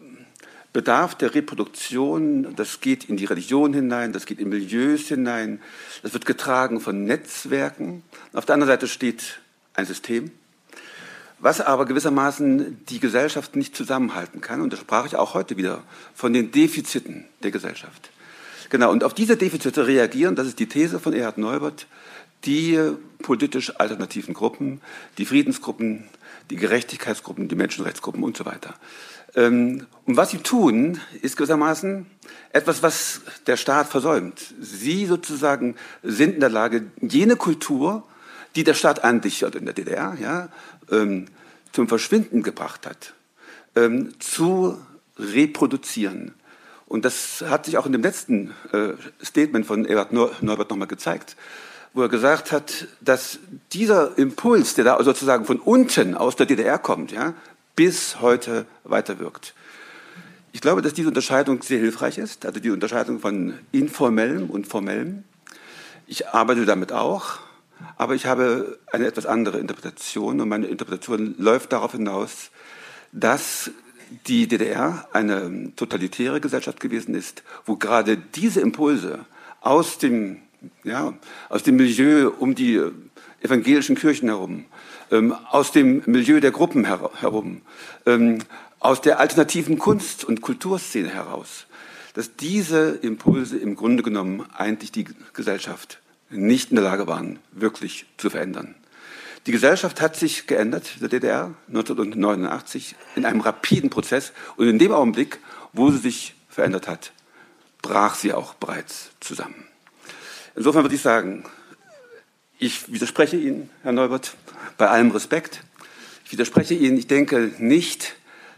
bedarf der Reproduktion, das geht in die Religion hinein, das geht in Milieus hinein, das wird getragen von Netzwerken. Auf der anderen Seite steht ein System, was aber gewissermaßen die Gesellschaft nicht zusammenhalten kann. Und da sprach ich auch heute wieder von den Defiziten der Gesellschaft. Genau, und auf diese Defizite reagieren, das ist die These von Erhard Neubert, die politisch alternativen Gruppen, die Friedensgruppen, die Gerechtigkeitsgruppen, die Menschenrechtsgruppen und so weiter. Ähm, und was sie tun, ist gewissermaßen etwas, was der Staat versäumt. Sie sozusagen sind in der Lage, jene Kultur, die der Staat an sich in der DDR ja, ähm, zum Verschwinden gebracht hat, ähm, zu reproduzieren. Und das hat sich auch in dem letzten äh, Statement von Ewart Neubert nochmal gezeigt, wo er gesagt hat, dass dieser Impuls, der da sozusagen von unten aus der DDR kommt, ja, bis heute weiterwirkt. Ich glaube, dass diese Unterscheidung sehr hilfreich ist, also die Unterscheidung von informellem und formellem. Ich arbeite damit auch, aber ich habe eine etwas andere Interpretation und meine Interpretation läuft darauf hinaus, dass die DDR eine totalitäre Gesellschaft gewesen ist, wo gerade diese Impulse aus dem, ja, aus dem Milieu um die evangelischen Kirchen herum, ähm, aus dem Milieu der Gruppen her herum, ähm, aus der alternativen Kunst- und Kulturszene heraus, dass diese Impulse im Grunde genommen eigentlich die Gesellschaft nicht in der Lage waren, wirklich zu verändern. Die Gesellschaft hat sich geändert, der DDR, 1989, in einem rapiden Prozess. Und in dem Augenblick, wo sie sich verändert hat, brach sie auch bereits zusammen. Insofern würde ich sagen, ich widerspreche Ihnen, Herr Neubert, bei allem Respekt. Ich widerspreche Ihnen, ich denke nicht,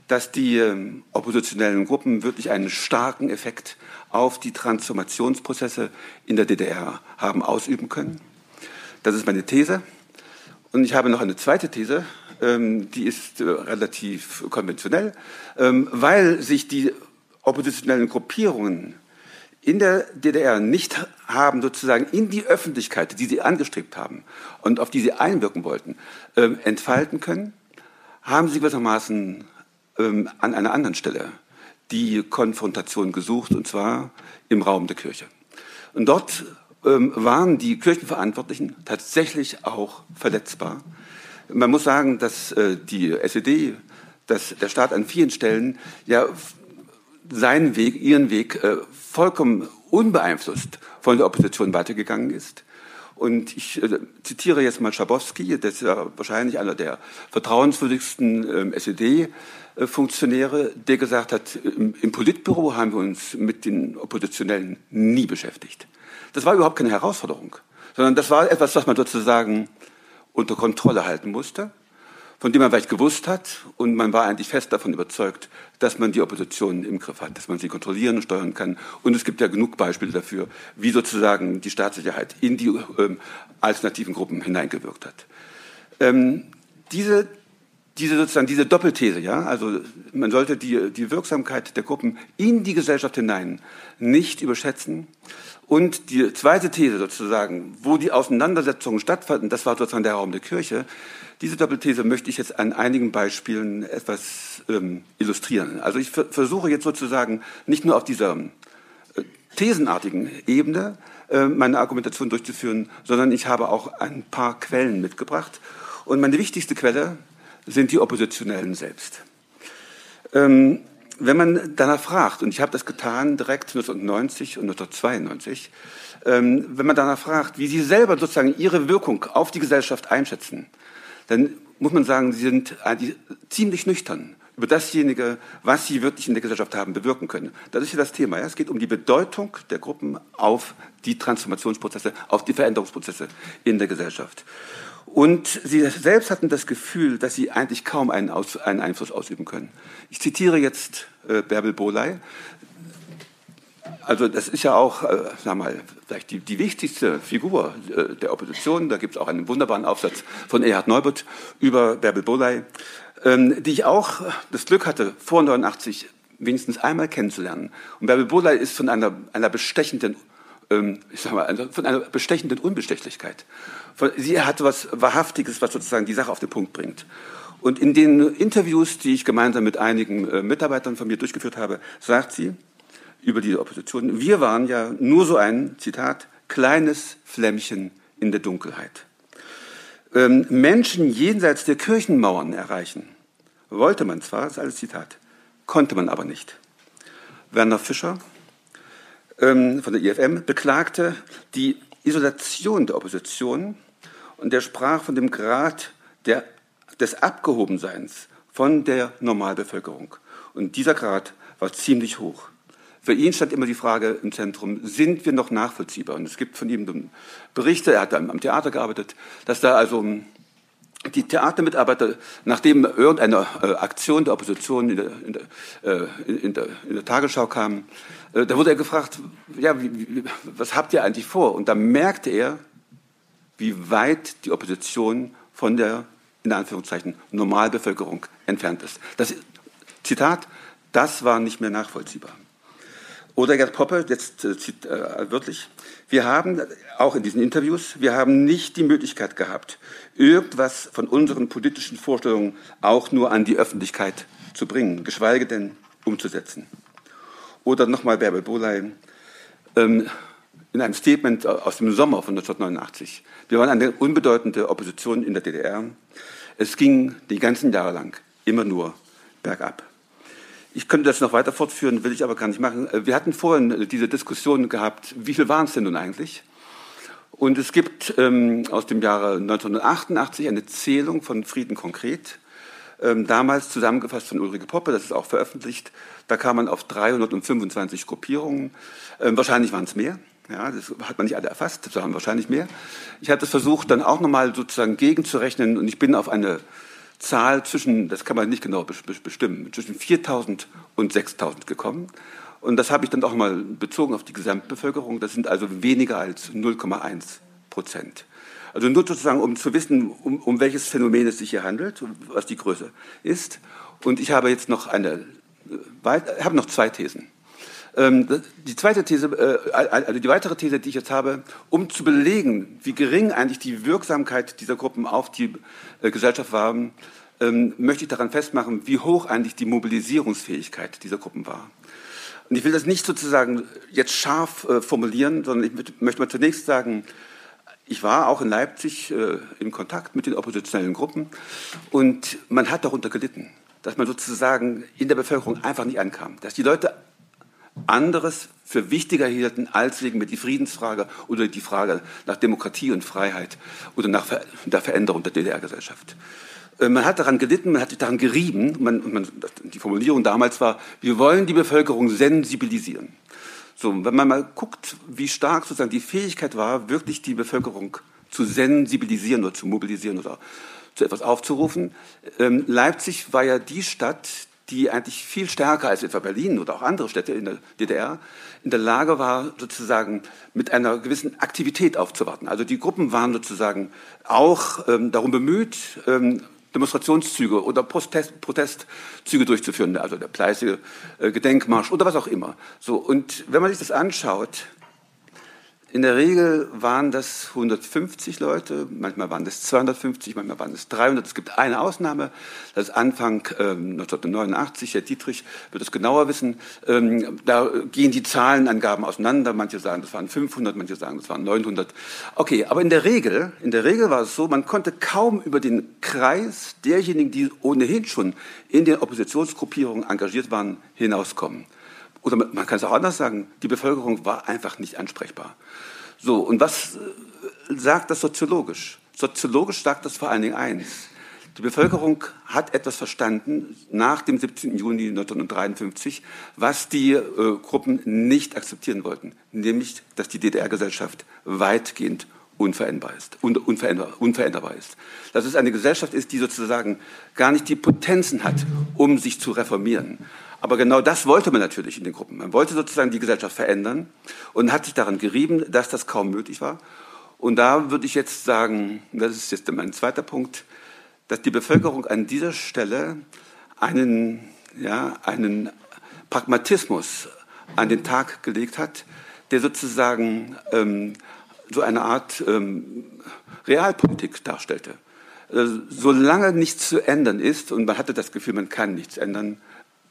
dass die ähm, oppositionellen Gruppen wirklich einen starken Effekt auf die Transformationsprozesse in der DDR haben ausüben können. Das ist meine These. Und ich habe noch eine zweite These, ähm, die ist äh, relativ konventionell, ähm, weil sich die oppositionellen Gruppierungen in der DDR nicht haben sozusagen in die Öffentlichkeit, die sie angestrebt haben und auf die sie einwirken wollten, ähm, entfalten können, haben sie gewissermaßen an einer anderen Stelle die Konfrontation gesucht, und zwar im Raum der Kirche. Und dort ähm, waren die Kirchenverantwortlichen tatsächlich auch verletzbar. Man muss sagen, dass äh, die SED, dass der Staat an vielen Stellen ja seinen Weg, ihren Weg äh, vollkommen unbeeinflusst von der Opposition weitergegangen ist. Und ich äh, zitiere jetzt mal Schabowski, das ist ja wahrscheinlich einer der vertrauenswürdigsten ähm, SED-Funktionäre, der gesagt hat, im Politbüro haben wir uns mit den Oppositionellen nie beschäftigt. Das war überhaupt keine Herausforderung, sondern das war etwas, was man sozusagen unter Kontrolle halten musste, von dem man vielleicht gewusst hat und man war eigentlich fest davon überzeugt, dass man die Opposition im Griff hat, dass man sie kontrollieren und steuern kann. Und es gibt ja genug Beispiele dafür, wie sozusagen die Staatssicherheit in die ähm, alternativen Gruppen hineingewirkt hat. Ähm, diese diese sozusagen diese Doppelthese, ja, also man sollte die, die Wirksamkeit der Gruppen in die Gesellschaft hinein nicht überschätzen. Und die zweite These sozusagen, wo die Auseinandersetzungen stattfanden, das war sozusagen der Raum der Kirche. Diese Doppelthese möchte ich jetzt an einigen Beispielen etwas ähm, illustrieren. Also ich versuche jetzt sozusagen nicht nur auf dieser äh, thesenartigen Ebene äh, meine Argumentation durchzuführen, sondern ich habe auch ein paar Quellen mitgebracht. Und meine wichtigste Quelle sind die Oppositionellen selbst. Ähm, wenn man danach fragt, und ich habe das getan direkt 1990 und 1992, ähm, wenn man danach fragt, wie sie selber sozusagen ihre Wirkung auf die Gesellschaft einschätzen, dann muss man sagen, sie sind ziemlich nüchtern über dasjenige, was sie wirklich in der Gesellschaft haben, bewirken können. Das ist ja das Thema. Ja? Es geht um die Bedeutung der Gruppen auf die Transformationsprozesse, auf die Veränderungsprozesse in der Gesellschaft. Und sie selbst hatten das Gefühl, dass sie eigentlich kaum einen, Aus, einen Einfluss ausüben können. Ich zitiere jetzt äh, Bärbel Boley. Also das ist ja auch, äh, sag mal, vielleicht die, die wichtigste Figur äh, der Opposition. Da gibt es auch einen wunderbaren Aufsatz von Erhard Neubert über Bärbel Boley, ähm, die ich auch das Glück hatte, vor 89 wenigstens einmal kennenzulernen. Und Bärbel Boley ist von einer, einer bestechenden ich sag mal, von einer bestechenden Unbestechlichkeit. Sie hat was Wahrhaftiges, was sozusagen die Sache auf den Punkt bringt. Und in den Interviews, die ich gemeinsam mit einigen äh, Mitarbeitern von mir durchgeführt habe, sagt sie über diese Opposition, wir waren ja nur so ein, Zitat, kleines Flämmchen in der Dunkelheit. Ähm, Menschen jenseits der Kirchenmauern erreichen, wollte man zwar, das ist alles Zitat, konnte man aber nicht. Werner Fischer, ähm, von der IFM beklagte die Isolation der Opposition und der sprach von dem Grad der, des Abgehobenseins von der Normalbevölkerung. Und dieser Grad war ziemlich hoch. Für ihn stand immer die Frage im Zentrum, sind wir noch nachvollziehbar? Und es gibt von ihm Berichte, er hat am Theater gearbeitet, dass da also die Theatermitarbeiter, nachdem irgendeine äh, Aktion der Opposition in der, in der, äh, in der, in der Tagesschau kam, äh, da wurde er gefragt, ja, wie, wie, was habt ihr eigentlich vor? Und da merkte er, wie weit die Opposition von der, in Anführungszeichen, Normalbevölkerung entfernt ist. Das Zitat, das war nicht mehr nachvollziehbar. Oder Gerd Poppe, jetzt äh, äh, wörtlich, wir haben, auch in diesen Interviews, wir haben nicht die Möglichkeit gehabt, irgendwas von unseren politischen Vorstellungen auch nur an die Öffentlichkeit zu bringen, geschweige denn umzusetzen. Oder nochmal Bärbel Boley ähm, in einem Statement aus dem Sommer von 1989. Wir waren eine unbedeutende Opposition in der DDR. Es ging die ganzen Jahre lang immer nur bergab. Ich könnte das noch weiter fortführen, will ich aber gar nicht machen. Wir hatten vorhin diese Diskussion gehabt, wie viel waren es denn nun eigentlich? Und es gibt ähm, aus dem Jahre 1988 eine Zählung von Frieden konkret, ähm, damals zusammengefasst von Ulrike Poppe, das ist auch veröffentlicht. Da kam man auf 325 Gruppierungen. Ähm, wahrscheinlich waren es mehr. Ja, das hat man nicht alle erfasst, das waren wahrscheinlich mehr. Ich habe das versucht, dann auch nochmal sozusagen gegenzurechnen und ich bin auf eine Zahl zwischen, das kann man nicht genau bestimmen, zwischen 4.000 und 6.000 gekommen. Und das habe ich dann auch mal bezogen auf die Gesamtbevölkerung. Das sind also weniger als 0,1 Prozent. Also nur sozusagen, um zu wissen, um, um welches Phänomen es sich hier handelt, was die Größe ist. Und ich habe jetzt noch eine, äh, habe noch zwei Thesen. Ähm, die zweite These, äh, also die weitere These, die ich jetzt habe, um zu belegen, wie gering eigentlich die Wirksamkeit dieser Gruppen auf die äh, Gesellschaft war, ähm, möchte ich daran festmachen, wie hoch eigentlich die Mobilisierungsfähigkeit dieser Gruppen war. Und ich will das nicht sozusagen jetzt scharf äh, formulieren, sondern ich möchte mal zunächst sagen, ich war auch in Leipzig in Kontakt mit den oppositionellen Gruppen und man hat darunter gelitten, dass man sozusagen in der Bevölkerung einfach nicht ankam, dass die Leute anderes für wichtiger hielten als wegen mit die Friedensfrage oder die Frage nach Demokratie und Freiheit oder nach der Veränderung der DDR-Gesellschaft. Äh, man hat daran gelitten, man hat sich daran gerieben. Man, man, die Formulierung damals war, wir wollen die Bevölkerung sensibilisieren. So, wenn man mal guckt, wie stark sozusagen die Fähigkeit war, wirklich die Bevölkerung zu sensibilisieren oder zu mobilisieren oder zu etwas aufzurufen. Ähm, Leipzig war ja die Stadt, die eigentlich viel stärker als etwa Berlin oder auch andere Städte in der DDR in der Lage war, sozusagen mit einer gewissen Aktivität aufzuwarten. Also die Gruppen waren sozusagen auch ähm, darum bemüht, ähm, Demonstrationszüge oder Protest, Protestzüge durchzuführen, also der Pleißige äh, Gedenkmarsch oder was auch immer. So, und wenn man sich das anschaut, in der Regel waren das 150 Leute, manchmal waren das 250, manchmal waren es 300. Es gibt eine Ausnahme, das ist Anfang ähm, 1989, Herr Dietrich wird es genauer wissen. Ähm, da gehen die Zahlenangaben auseinander. Manche sagen, das waren 500, manche sagen, das waren 900. Okay, aber in der Regel, in der Regel war es so, man konnte kaum über den Kreis derjenigen, die ohnehin schon in den Oppositionsgruppierungen engagiert waren, hinauskommen. Oder man kann es auch anders sagen, die Bevölkerung war einfach nicht ansprechbar. So, und was äh, sagt das soziologisch? Soziologisch sagt das vor allen Dingen eins. Die Bevölkerung hat etwas verstanden nach dem 17. Juni 1953, was die äh, Gruppen nicht akzeptieren wollten, nämlich, dass die DDR-Gesellschaft weitgehend unveränderbar ist, un, unveränder, unveränderbar ist. Dass es eine Gesellschaft ist, die sozusagen gar nicht die Potenzen hat, um sich zu reformieren. Aber genau das wollte man natürlich in den Gruppen. Man wollte sozusagen die Gesellschaft verändern und hat sich daran gerieben, dass das kaum möglich war. Und da würde ich jetzt sagen, das ist jetzt mein zweiter Punkt, dass die Bevölkerung an dieser Stelle einen, ja, einen Pragmatismus an den Tag gelegt hat, der sozusagen ähm, so eine Art ähm, Realpolitik darstellte. Äh, solange nichts zu ändern ist, und man hatte das Gefühl, man kann nichts ändern,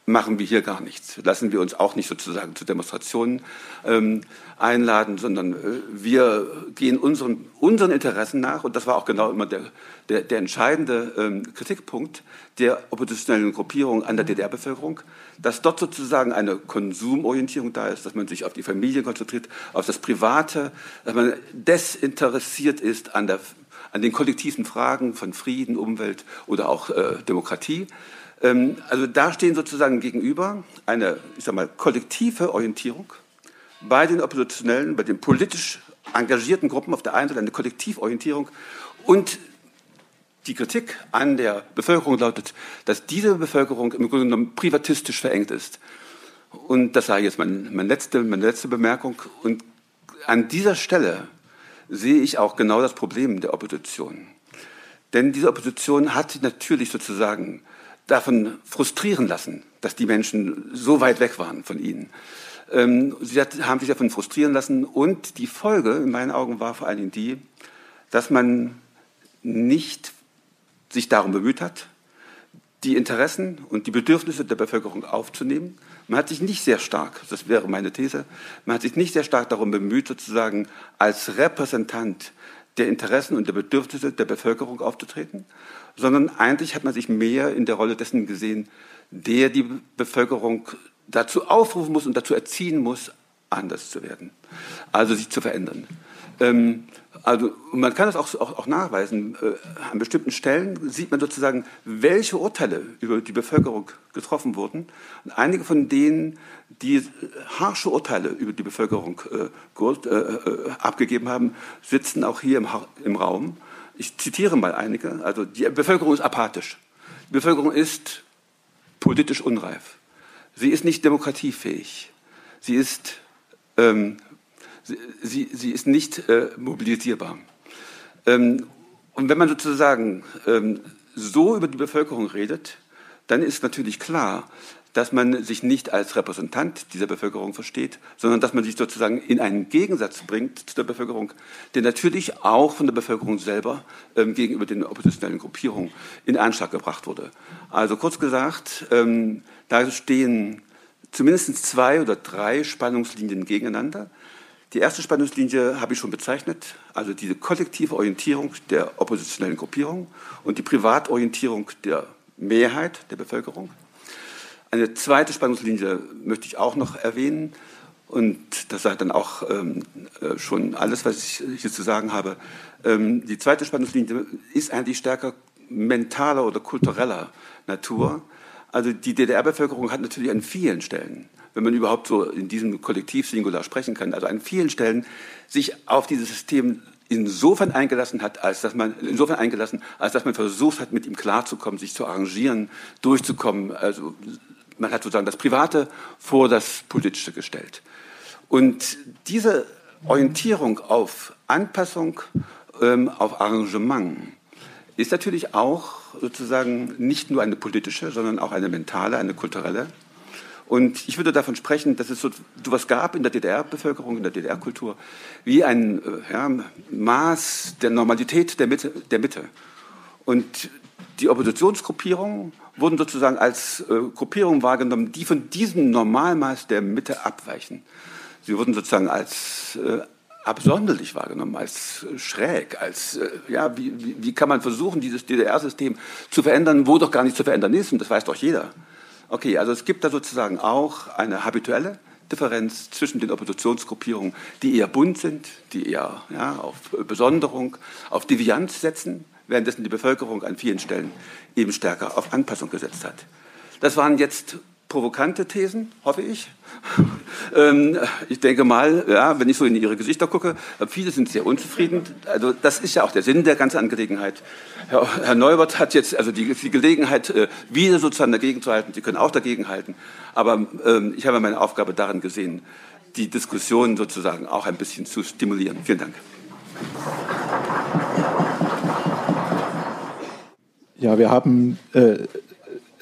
machen wir hier gar nichts. Lassen wir uns auch nicht sozusagen zu Demonstrationen ähm, einladen, sondern äh, wir gehen unseren, unseren Interessen nach. Und das war auch genau immer der, der, der entscheidende ähm, Kritikpunkt der oppositionellen Gruppierung an der DDR-Bevölkerung, dass dort sozusagen eine Konsumorientierung da ist, dass man sich auf die Familie konzentriert, auf das Private, dass man desinteressiert ist an, der, an den kollektiven Fragen von Frieden, Umwelt oder auch äh, Demokratie. Ähm, also da stehen sozusagen gegenüber eine, ich sag mal, kollektive Orientierung bei den Oppositionellen, bei den politisch engagierten Gruppen auf der einen Seite eine Kollektivorientierung und die Kritik an der Bevölkerung lautet, dass diese Bevölkerung im Grunde genommen privatistisch verengt ist. Und das sei jetzt mein, meine, letzte, meine letzte Bemerkung. Und an dieser Stelle sehe ich auch genau das Problem der Opposition. Denn diese Opposition hat natürlich sozusagen davon frustrieren lassen, dass die Menschen so weit weg waren von ihnen. Ähm, sie haben sich davon frustrieren lassen und die Folge in meinen Augen war vor allen Dingen die, dass man nicht sich darum bemüht hat, die Interessen und die Bedürfnisse der Bevölkerung aufzunehmen. Man hat sich nicht sehr stark, das wäre meine These, man hat sich nicht sehr stark darum bemüht, sozusagen als Repräsentant der Interessen und der Bedürfnisse der Bevölkerung aufzutreten, sondern eigentlich hat man sich mehr in der Rolle dessen gesehen, der die Bevölkerung dazu aufrufen muss und dazu erziehen muss, anders zu werden, also sich zu verändern. Ähm, also man kann das auch, auch, auch nachweisen. Äh, an bestimmten Stellen sieht man sozusagen, welche Urteile über die Bevölkerung getroffen wurden. Und einige von denen, die harsche Urteile über die Bevölkerung äh, äh, abgegeben haben, sitzen auch hier im, im Raum. Ich zitiere mal einige. Also die Bevölkerung ist apathisch. Die Bevölkerung ist politisch unreif. Sie ist nicht demokratiefähig. Sie ist, ähm, sie, sie, sie, ist nicht äh, mobilisierbar. Ähm, und wenn man sozusagen ähm, so über die Bevölkerung redet, dann ist natürlich klar, dass man sich nicht als Repräsentant dieser Bevölkerung versteht, sondern dass man sich sozusagen in einen Gegensatz bringt zu der Bevölkerung, der natürlich auch von der Bevölkerung selber ähm, gegenüber den oppositionellen Gruppierungen in Anschlag gebracht wurde. Also kurz gesagt, ähm, da stehen zumindest zwei oder drei Spannungslinien gegeneinander. Die erste Spannungslinie habe ich schon bezeichnet, also diese kollektive Orientierung der oppositionellen Gruppierung und die Privatorientierung der Mehrheit der Bevölkerung. Eine zweite Spannungslinie möchte ich auch noch erwähnen. Und das sei dann auch ähm, äh, schon alles, was ich hier zu sagen habe. Ähm, die zweite Spannungslinie ist eigentlich stärker mentaler oder kultureller Natur. Also die DDR-Bevölkerung hat natürlich an vielen Stellen, wenn man überhaupt so in diesem Kollektiv Singular sprechen kann, also an vielen Stellen sich auf dieses System insofern eingelassen hat, als dass man insofern eingelassen, als dass man versucht hat, mit ihm klarzukommen, sich zu arrangieren, durchzukommen, also man hat sozusagen das Private vor das Politische gestellt. Und diese Orientierung auf Anpassung, ähm, auf Arrangement ist natürlich auch sozusagen nicht nur eine politische, sondern auch eine mentale, eine kulturelle. Und ich würde davon sprechen, dass es so etwas gab in der DDR-Bevölkerung, in der DDR-Kultur, wie ein äh, ja, Maß der Normalität der Mitte, der Mitte. Und die Oppositionsgruppierungen wurden sozusagen als äh, Gruppierungen wahrgenommen, die von diesem Normalmaß der Mitte abweichen. Sie wurden sozusagen als äh, absonderlich wahrgenommen, als schräg, als, äh, ja, wie, wie, wie kann man versuchen, dieses DDR-System zu verändern, wo doch gar nicht zu verändern ist, und das weiß doch jeder. Okay, also es gibt da sozusagen auch eine habituelle Differenz zwischen den Oppositionsgruppierungen, die eher bunt sind, die eher ja, auf Besonderung, auf Devianz setzen, währenddessen die Bevölkerung an vielen Stellen eben stärker auf Anpassung gesetzt hat. Das waren jetzt provokante Thesen, hoffe ich. <laughs> ähm, ich denke mal, ja, wenn ich so in Ihre Gesichter gucke, viele sind sehr unzufrieden. Also das ist ja auch der Sinn der ganzen Angelegenheit. Herr, Herr Neubert hat jetzt also die, die Gelegenheit, äh, wieder sozusagen dagegen zu halten. Sie können auch dagegen halten. Aber ähm, ich habe meine Aufgabe darin gesehen, die Diskussion sozusagen auch ein bisschen zu stimulieren. Vielen Dank. Ja, wir haben äh,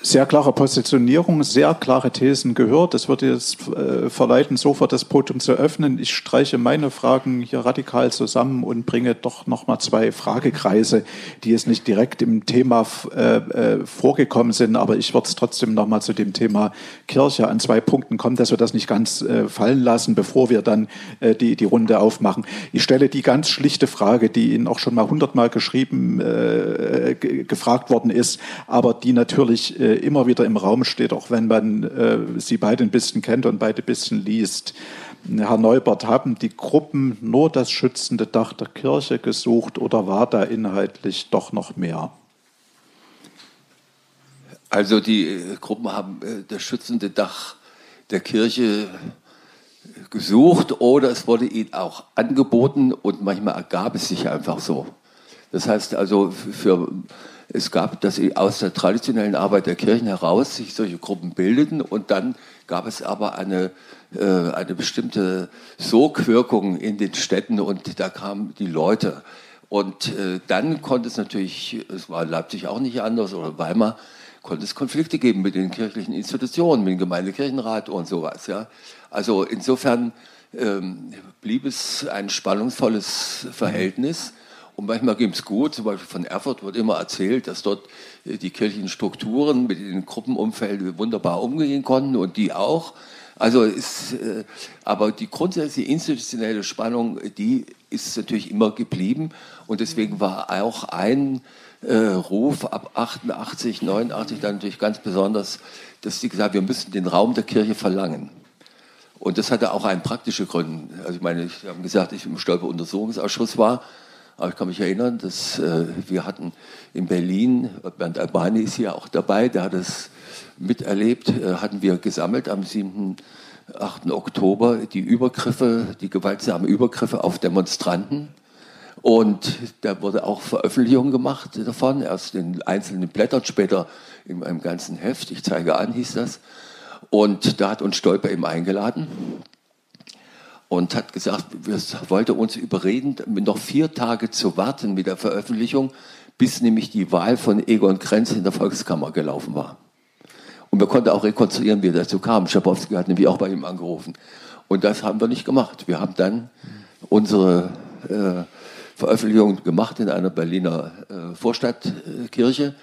sehr klare Positionierung, sehr klare Thesen gehört. Das würde jetzt äh, verleiten, sofort das Podium zu öffnen. Ich streiche meine Fragen hier radikal zusammen und bringe doch nochmal zwei Fragekreise, die jetzt nicht direkt im Thema äh, äh, vorgekommen sind, aber ich würde es trotzdem nochmal zu dem Thema Kirche an zwei Punkten kommen, dass wir das nicht ganz fallen lassen, bevor wir dann die, die Runde aufmachen. Ich stelle die ganz schlichte Frage, die Ihnen auch schon mal hundertmal geschrieben, gefragt worden ist, aber die natürlich äh, immer wieder im Raum steht, auch wenn man äh, sie beide ein bisschen kennt und beide ein bisschen liest. Herr Neubert, haben die Gruppen nur das schützende Dach der Kirche gesucht oder war da inhaltlich doch noch mehr? Also die äh, Gruppen haben äh, das schützende Dach der Kirche gesucht oder es wurde ihnen auch angeboten und manchmal ergab es sich einfach so. Das heißt also, für es gab, dass aus der traditionellen Arbeit der Kirchen heraus sich solche Gruppen bildeten und dann gab es aber eine, äh, eine bestimmte Sogwirkung in den Städten und da kamen die Leute. Und äh, dann konnte es natürlich, es war in Leipzig auch nicht anders oder Weimar, konnte es Konflikte geben mit den kirchlichen Institutionen, mit dem Gemeindekirchenrat und sowas. Ja. Also insofern ähm, blieb es ein spannungsvolles Verhältnis. Und manchmal ging es gut, zum Beispiel von Erfurt wird immer erzählt, dass dort äh, die kirchlichen Strukturen mit den Gruppenumfeld wunderbar umgehen konnten und die auch. Also ist, äh, aber die grundsätzliche institutionelle Spannung, die ist natürlich immer geblieben und deswegen war auch ein äh, Ruf ab 88, 89 dann natürlich ganz besonders, dass sie gesagt, wir müssen den Raum der Kirche verlangen. Und das hatte auch einen praktischen Grund. Also ich meine, ich habe gesagt, ich im Stolper-Untersuchungsausschuss war aber ich kann mich erinnern, dass äh, wir hatten in Berlin, Bernd Albani ist hier auch dabei, der hat es miterlebt, äh, hatten wir gesammelt am 7. 8. Oktober die Übergriffe, die gewaltsamen Übergriffe auf Demonstranten. Und da wurde auch Veröffentlichung gemacht davon, erst in einzelnen Blättern, später in einem ganzen Heft. Ich zeige an, hieß das. Und da hat uns Stolper eben eingeladen und hat gesagt, wir wollte uns überreden, noch vier Tage zu warten mit der Veröffentlichung, bis nämlich die Wahl von Egon Krenz in der Volkskammer gelaufen war. Und wir konnten auch rekonstruieren, wie er dazu kam. Schabowski hat nämlich auch bei ihm angerufen. Und das haben wir nicht gemacht. Wir haben dann unsere äh, Veröffentlichung gemacht in einer Berliner äh, Vorstadtkirche.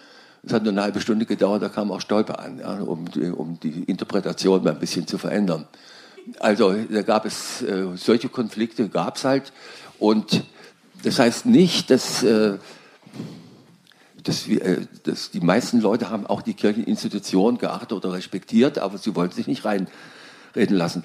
Es hat nur eine halbe Stunde gedauert, da kam auch Stolpe an, ja, um, um die Interpretation mal ein bisschen zu verändern. Also da gab es äh, solche Konflikte, gab es halt. Und das heißt nicht, dass, äh, dass, wir, äh, dass die meisten Leute haben auch die Kircheninstitution geachtet oder respektiert, aber sie wollten sich nicht reinreden lassen.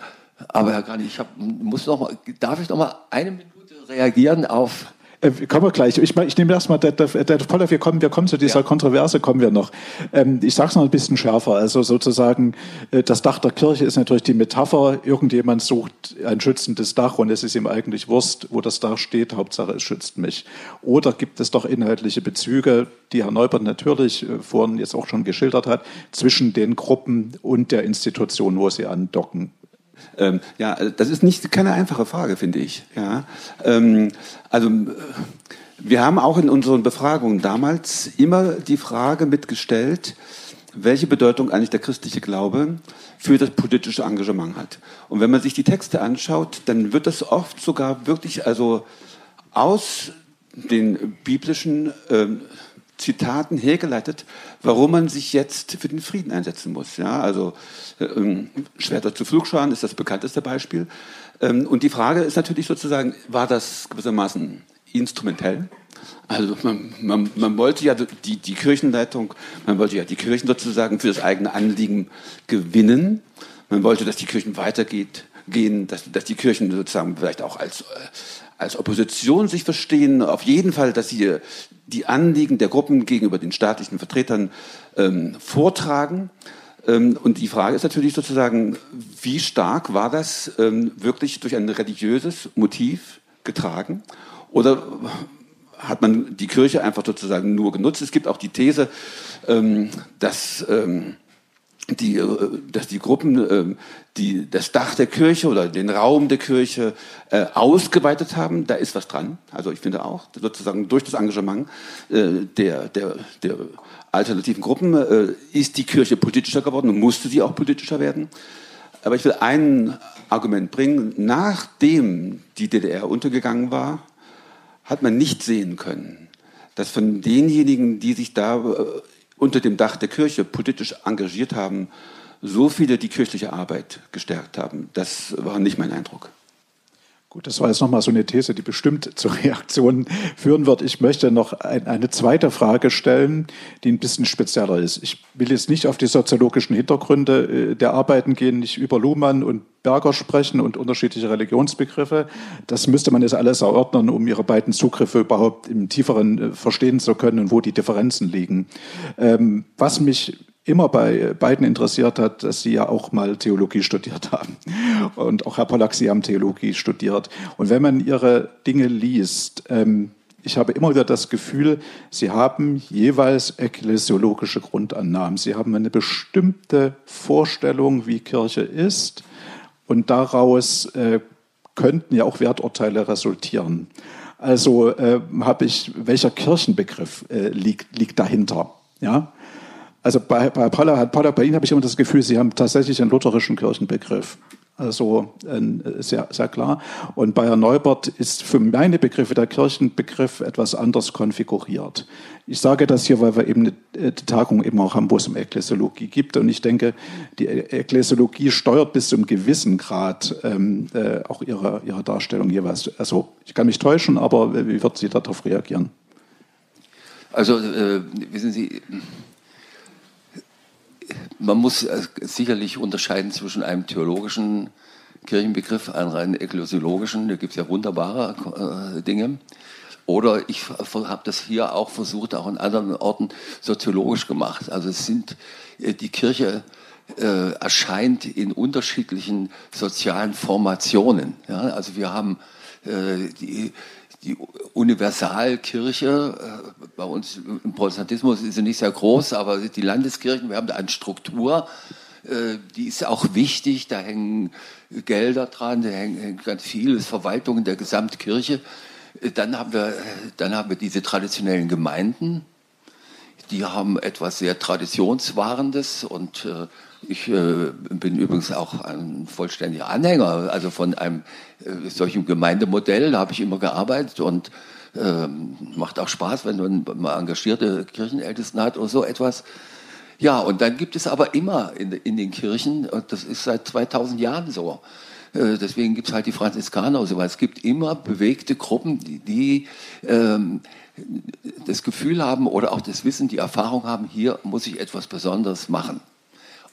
Aber Herr Grani, ich hab, muss noch mal, darf ich noch mal eine Minute reagieren auf äh, kommen wir gleich. Ich, ich nehme erstmal, der, der, der Poller, wir kommen, wir kommen zu dieser ja. Kontroverse, kommen wir noch. Ähm, ich sage es noch ein bisschen schärfer. Also sozusagen, äh, das Dach der Kirche ist natürlich die Metapher. Irgendjemand sucht ein schützendes Dach und es ist ihm eigentlich Wurst, wo das Dach steht. Hauptsache, es schützt mich. Oder gibt es doch inhaltliche Bezüge, die Herr Neubert natürlich äh, vorhin jetzt auch schon geschildert hat, zwischen den Gruppen und der Institution, wo sie andocken. Ähm, ja, das ist nicht keine einfache Frage, finde ich. Ja, ähm, also wir haben auch in unseren Befragungen damals immer die Frage mitgestellt, welche Bedeutung eigentlich der christliche Glaube für das politische Engagement hat. Und wenn man sich die Texte anschaut, dann wird das oft sogar wirklich also aus den biblischen ähm, Zitaten hergeleitet, warum man sich jetzt für den Frieden einsetzen muss. Ja, also ähm, Schwerter zu Flugscharen ist das bekannteste Beispiel. Ähm, und die Frage ist natürlich sozusagen, war das gewissermaßen instrumentell? Also man, man, man wollte ja die, die Kirchenleitung, man wollte ja die Kirchen sozusagen für das eigene Anliegen gewinnen. Man wollte, dass die Kirchen weitergeht gehen, dass, dass die Kirchen sozusagen vielleicht auch als, äh, als Opposition sich verstehen. Auf jeden Fall, dass sie die Anliegen der Gruppen gegenüber den staatlichen Vertretern ähm, vortragen. Ähm, und die Frage ist natürlich sozusagen, wie stark war das ähm, wirklich durch ein religiöses Motiv getragen? Oder hat man die Kirche einfach sozusagen nur genutzt? Es gibt auch die These, ähm, dass ähm, die, äh, dass die Gruppen äh, die, das Dach der Kirche oder den Raum der Kirche äh, ausgeweitet haben, da ist was dran. Also ich finde auch, sozusagen durch das Engagement äh, der, der, der alternativen Gruppen äh, ist die Kirche politischer geworden und musste sie auch politischer werden. Aber ich will ein Argument bringen. Nachdem die DDR untergegangen war, hat man nicht sehen können, dass von denjenigen, die sich da äh, unter dem Dach der Kirche politisch engagiert haben, so viele die kirchliche Arbeit gestärkt haben. Das war nicht mein Eindruck. Gut, das war jetzt nochmal so eine These, die bestimmt zu Reaktionen führen wird. Ich möchte noch ein, eine zweite Frage stellen, die ein bisschen spezieller ist. Ich will jetzt nicht auf die soziologischen Hintergründe äh, der Arbeiten gehen, nicht über Luhmann und Berger sprechen und unterschiedliche Religionsbegriffe. Das müsste man jetzt alles erörtern, um ihre beiden Zugriffe überhaupt im tieferen äh, verstehen zu können und wo die Differenzen liegen. Ähm, was mich immer bei beiden interessiert hat, dass sie ja auch mal Theologie studiert haben. Und auch Herr Pollack, Sie haben Theologie studiert. Und wenn man Ihre Dinge liest, ähm, ich habe immer wieder das Gefühl, Sie haben jeweils ekklesiologische Grundannahmen. Sie haben eine bestimmte Vorstellung, wie Kirche ist. Und daraus äh, könnten ja auch Werturteile resultieren. Also äh, habe ich, welcher Kirchenbegriff äh, liegt, liegt dahinter? Ja, also bei, bei Paula, Paula, bei Ihnen habe ich immer das Gefühl, Sie haben tatsächlich einen lutherischen Kirchenbegriff. Also äh, sehr, sehr klar. Und bei Herrn Neubert ist für meine Begriffe der Kirchenbegriff etwas anders konfiguriert. Ich sage das hier, weil wir eben eine Tagung eben auch haben, wo es um Ekklesiologie gibt. Und ich denke, die Ekklesiologie steuert bis zu einem gewissen Grad ähm, äh, auch ihre, ihre Darstellung jeweils. Also ich kann mich täuschen, aber wie wird sie darauf reagieren? Also äh, wissen Sie, man muss äh, sicherlich unterscheiden zwischen einem theologischen Kirchenbegriff, einem rein ekklesiologischen, da gibt es ja wunderbare äh, Dinge. Oder ich habe das hier auch versucht, auch in anderen Orten soziologisch gemacht. Also es sind äh, die Kirche äh, erscheint in unterschiedlichen sozialen Formationen. Ja? Also wir haben äh, die die Universalkirche, äh, bei uns im Protestantismus ist sie nicht sehr groß, aber die Landeskirchen, wir haben da eine Struktur, äh, die ist auch wichtig, da hängen Gelder dran, da hängt ganz viel, ist Verwaltung der Gesamtkirche. Äh, dann haben wir, dann haben wir diese traditionellen Gemeinden, die haben etwas sehr Traditionswahrendes und ich äh, bin übrigens auch ein vollständiger Anhänger, also von einem äh, solchen Gemeindemodell, da habe ich immer gearbeitet und äh, macht auch Spaß, wenn man mal engagierte Kirchenältesten hat oder so etwas. Ja, und dann gibt es aber immer in, in den Kirchen, und das ist seit 2000 Jahren so, äh, deswegen gibt es halt die Franziskaner und so weiter. Es gibt immer bewegte Gruppen, die, die ähm, das Gefühl haben oder auch das Wissen, die Erfahrung haben, hier muss ich etwas Besonderes machen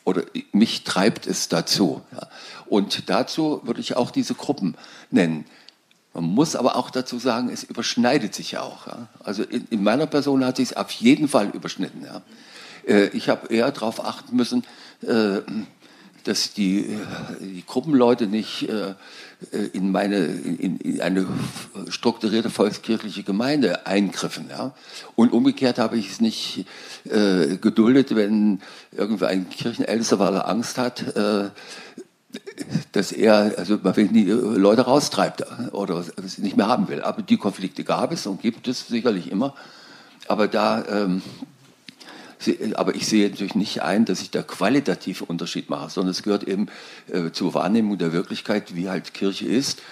oder mich treibt es dazu. Ja. Und dazu würde ich auch diese Gruppen nennen. Man muss aber auch dazu sagen, es überschneidet sich auch. Ja. Also in, in, meiner Person hat sich es auf jeden Fall überschnitten. Ja. Äh, ich habe eher darauf achten müssen, äh, dass die, äh, die Gruppenleute nicht äh, äh, in meine in, in eine strukturierte volkskirchliche Gemeinde eingriffen. Ja? Und umgekehrt habe ich es nicht äh, geduldet, wenn irgendwie ein Kirchenältester, weil er Angst hat, äh, dass er also wenn die Leute raustreibt oder es nicht mehr haben will. Aber die Konflikte gab es und gibt es sicherlich immer. Aber da ähm, aber ich sehe natürlich nicht ein, dass ich da qualitativ Unterschied mache, sondern es gehört eben äh, zur Wahrnehmung der Wirklichkeit, wie halt Kirche ist.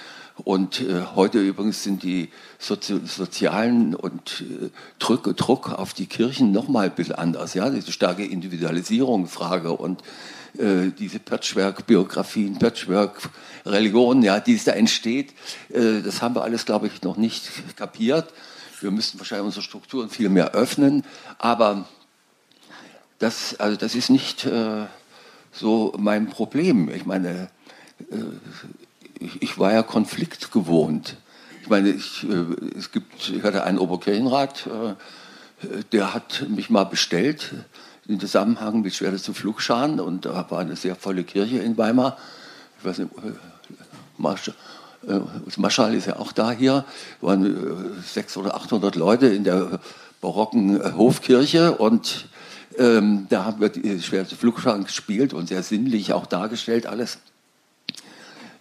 Und äh, heute übrigens sind die Sozi sozialen und äh, Druck, Druck auf die Kirchen noch mal ein bisschen anders. Ja, diese starke Individualisierung, Frage und äh, diese Patchwork-Biografien, Patchwork-Religionen, ja, die es da entsteht, äh, das haben wir alles, glaube ich, noch nicht kapiert. Wir müssten wahrscheinlich unsere Strukturen viel mehr öffnen, aber das, also das ist nicht äh, so mein Problem. Ich meine, ich, ich war ja konfliktgewohnt. Ich meine, ich, äh, es gibt, ich hatte einen Oberkirchenrat, äh, der hat mich mal bestellt in Zusammenhang mit schwersten Flugscharen und da war eine sehr volle Kirche in Weimar. Ich weiß nicht, äh, Marsch, Marschall ist ja auch da hier, waren 600 oder 800 Leute in der barocken Hofkirche und ähm, da haben wir die schwerste Flugscharen gespielt und sehr sinnlich auch dargestellt alles.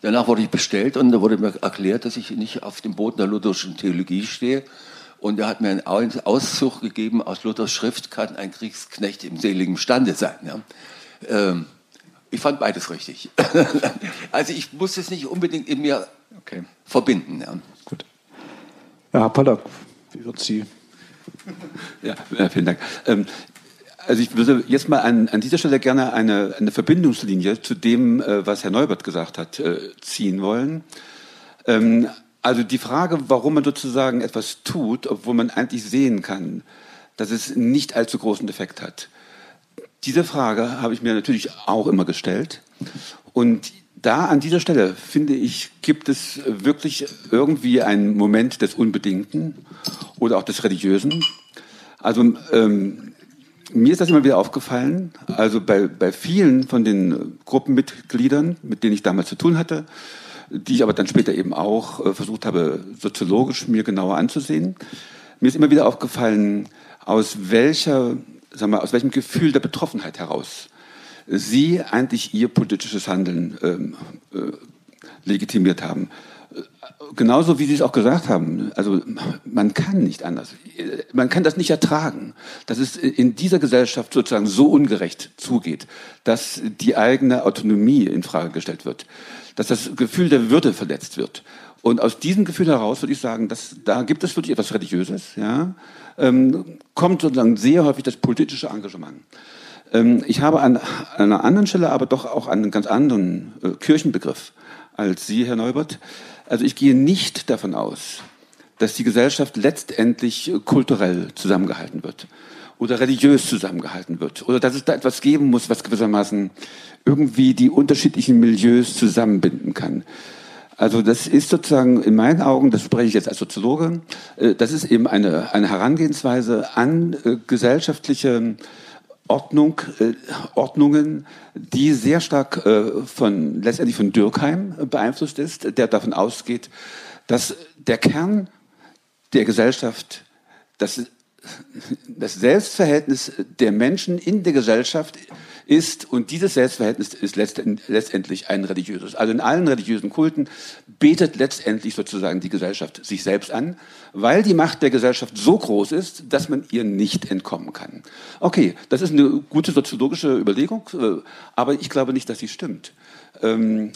Danach wurde ich bestellt und da wurde mir erklärt, dass ich nicht auf dem Boden der lutherischen Theologie stehe. Und er hat mir einen Auszug gegeben aus Luthers Schrift, kann ein Kriegsknecht im seligen Stande sein. Ja. Ähm, ich fand beides richtig. <laughs> also ich muss es nicht unbedingt in mir okay. verbinden. Ja. Gut. Ja, Herr Pollack, wie wird Sie? Ja, vielen Dank. Ähm, also ich würde jetzt mal an, an dieser Stelle gerne eine, eine Verbindungslinie zu dem, äh, was Herr Neubert gesagt hat, äh, ziehen wollen. Ähm, also die Frage, warum man sozusagen etwas tut, obwohl man eigentlich sehen kann, dass es nicht allzu großen Effekt hat. Diese Frage habe ich mir natürlich auch immer gestellt. Und da an dieser Stelle, finde ich, gibt es wirklich irgendwie einen Moment des Unbedingten oder auch des Religiösen. Also ähm, mir ist das immer wieder aufgefallen, also bei, bei vielen von den Gruppenmitgliedern, mit denen ich damals zu tun hatte, die ich aber dann später eben auch äh, versucht habe, soziologisch mir genauer anzusehen. Mir ist immer wieder aufgefallen, aus welcher, sagen wir, aus welchem Gefühl der Betroffenheit heraus sie eigentlich ihr politisches Handeln ähm, äh, legitimiert haben genauso wie Sie es auch gesagt haben, also man kann nicht anders. Man kann das nicht ertragen, dass es in dieser Gesellschaft sozusagen so ungerecht zugeht, dass die eigene Autonomie in Frage gestellt wird, dass das Gefühl der Würde verletzt wird. Und aus diesem Gefühl heraus würde ich sagen, dass da gibt es wirklich etwas Religiöses, ja, ähm, kommt sozusagen sehr häufig das politische Engagement. Ähm, ich habe an, an, einer anderen Stelle aber doch auch einen ganz anderen äh, Kirchenbegriff als Sie, Herr Neubert. Also ich gehe nicht davon aus, dass die Gesellschaft letztendlich kulturell zusammengehalten wird oder religiös zusammengehalten wird oder dass es da etwas geben muss, was gewissermaßen irgendwie die unterschiedlichen Milieus zusammenbinden kann. Also das ist sozusagen in meinen Augen, das spreche ich jetzt als Soziologe, äh, das ist eben eine, eine Herangehensweise an äh, gesellschaftliche Ordnung, äh, Ordnungen, die sehr stark äh, von, letztendlich von Dürkheim beeinflusst ist, der davon ausgeht, dass der Kern der Gesellschaft, das, das Selbstverhältnis der Menschen in der Gesellschaft ist, und dieses Selbstverhältnis ist letztendlich ein religiöses. Also in allen religiösen Kulten betet letztendlich sozusagen die Gesellschaft sich selbst an, weil die Macht der Gesellschaft so groß ist, dass man ihr nicht entkommen kann. Okay, das ist eine gute soziologische Überlegung, äh, aber ich glaube nicht, dass sie stimmt. Ähm,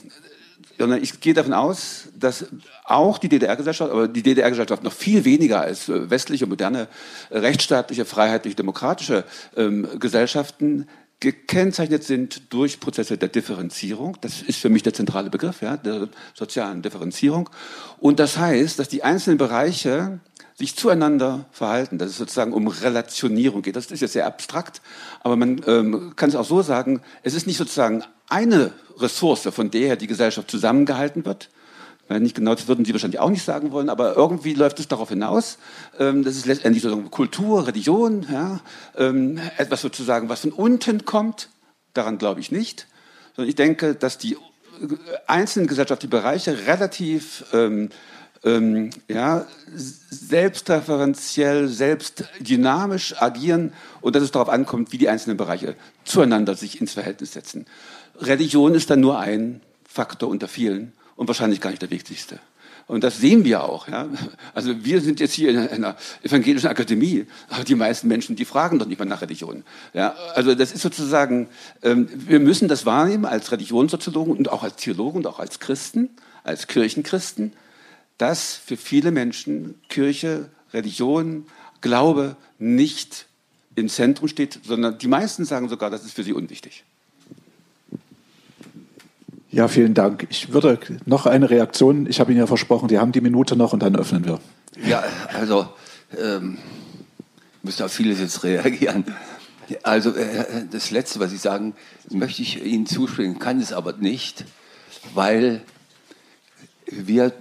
sondern ich gehe davon aus, dass auch die DDR-Gesellschaft, aber die DDR-Gesellschaft noch viel weniger als äh, westliche, moderne, rechtsstaatliche, freiheitlich demokratische ähm, Gesellschaften gekennzeichnet sind durch Prozesse der Differenzierung. Das ist für mich der zentrale Begriff, ja, der sozialen Differenzierung. Und das heißt, dass die einzelnen Bereiche sich zueinander verhalten, dass es sozusagen um Relationierung geht. Das ist jetzt sehr abstrakt, aber man ähm, kann es auch so sagen, es ist nicht sozusagen eine Ressource, von der die Gesellschaft zusammengehalten wird, nicht genau, das würden Sie wahrscheinlich auch nicht sagen wollen, aber irgendwie läuft es darauf hinaus. Ähm, das ist letztendlich sozusagen Kultur, Religion, ja, ähm, etwas sozusagen, was von unten kommt. Daran glaube ich nicht. Sondern ich denke, dass die einzelnen gesellschaftlichen Bereiche relativ ähm, ähm, ja, selbstreferenziell, selbstdynamisch agieren und dass es darauf ankommt, wie die einzelnen Bereiche zueinander sich ins Verhältnis setzen. Religion ist dann nur ein Faktor unter vielen und wahrscheinlich gar nicht der wichtigste. Und das sehen wir auch. Ja? Also wir sind jetzt hier in einer evangelischen Akademie, aber die meisten Menschen, die fragen doch nicht mal nach Religion. Ja? Also das ist sozusagen, ähm, wir müssen das wahrnehmen als Religionssoziologen und auch als Theologen und auch als Christen, als Kirchenchristen, dass für viele Menschen Kirche, Religion, Glaube nicht im Zentrum steht, sondern die meisten sagen sogar, das ist für sie unwichtig. Ja, vielen Dank. Ich würde noch eine Reaktion, ich habe Ihnen ja versprochen, die haben die Minute noch und dann öffnen wir. Ja, also ähm, müsste auf vieles jetzt reagieren. Also äh, das Letzte, was Sie sagen, möchte ich Ihnen zustimmen, kann es aber nicht. weil wir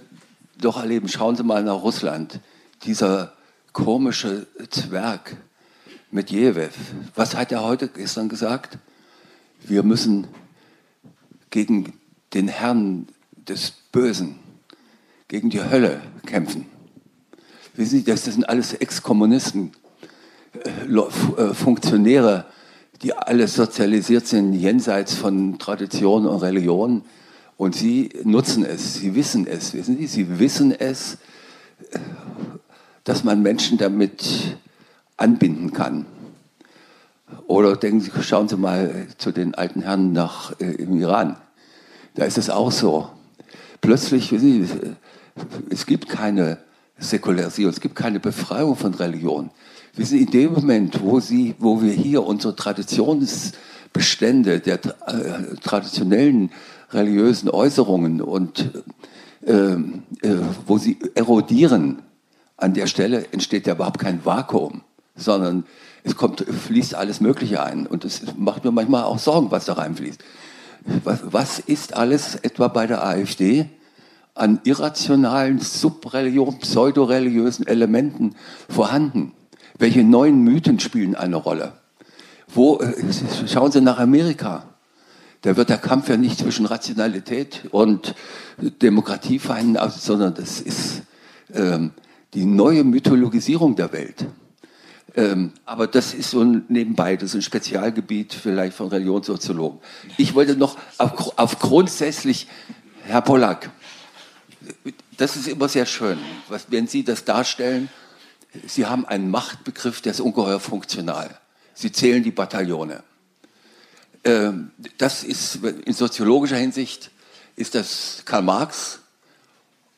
doch erleben, schauen Sie mal nach Russland, dieser komische Zwerg Medvedev, was hat er heute gestern gesagt? Wir müssen gegen den Herrn des Bösen, gegen die Hölle kämpfen. Wissen Sie, das sind alles Ex-Kommunisten, äh, äh, Funktionäre, die alle sozialisiert sind jenseits von Tradition und Religion. Und sie nutzen es, sie wissen es, wissen Sie, sie wissen es, dass man Menschen damit anbinden kann. Oder denken Sie, schauen Sie mal zu den alten Herren nach, äh, im Iran. Da ist es auch so. Plötzlich, es gibt keine Säkularisierung, es gibt keine Befreiung von Religion. Wissen Sie, in dem Moment, wo, Sie, wo wir hier unsere Traditionsbestände der äh, traditionellen religiösen Äußerungen und äh, äh, wo sie erodieren, an der Stelle entsteht ja überhaupt kein Vakuum, sondern es kommt, fließt alles Mögliche ein. Und es macht mir manchmal auch Sorgen, was da reinfließt. Was, was ist alles etwa bei der AfD an irrationalen, subreligiösen, pseudoreligiösen Elementen vorhanden? Welche neuen Mythen spielen eine Rolle? Wo, äh, schauen Sie nach Amerika. Da wird der Kampf ja nicht zwischen Rationalität und Demokratie verhandeln, sondern das ist ähm, die neue Mythologisierung der Welt. Ähm, aber das ist so ein nebenbei, das ist ein Spezialgebiet vielleicht von Religionssoziologen. Ich wollte noch auf, auf grundsätzlich, Herr Pollack, das ist immer sehr schön, was, wenn Sie das darstellen. Sie haben einen Machtbegriff, der ist ungeheuer funktional. Sie zählen die Bataillone. Ähm, das ist in soziologischer Hinsicht ist das Karl Marx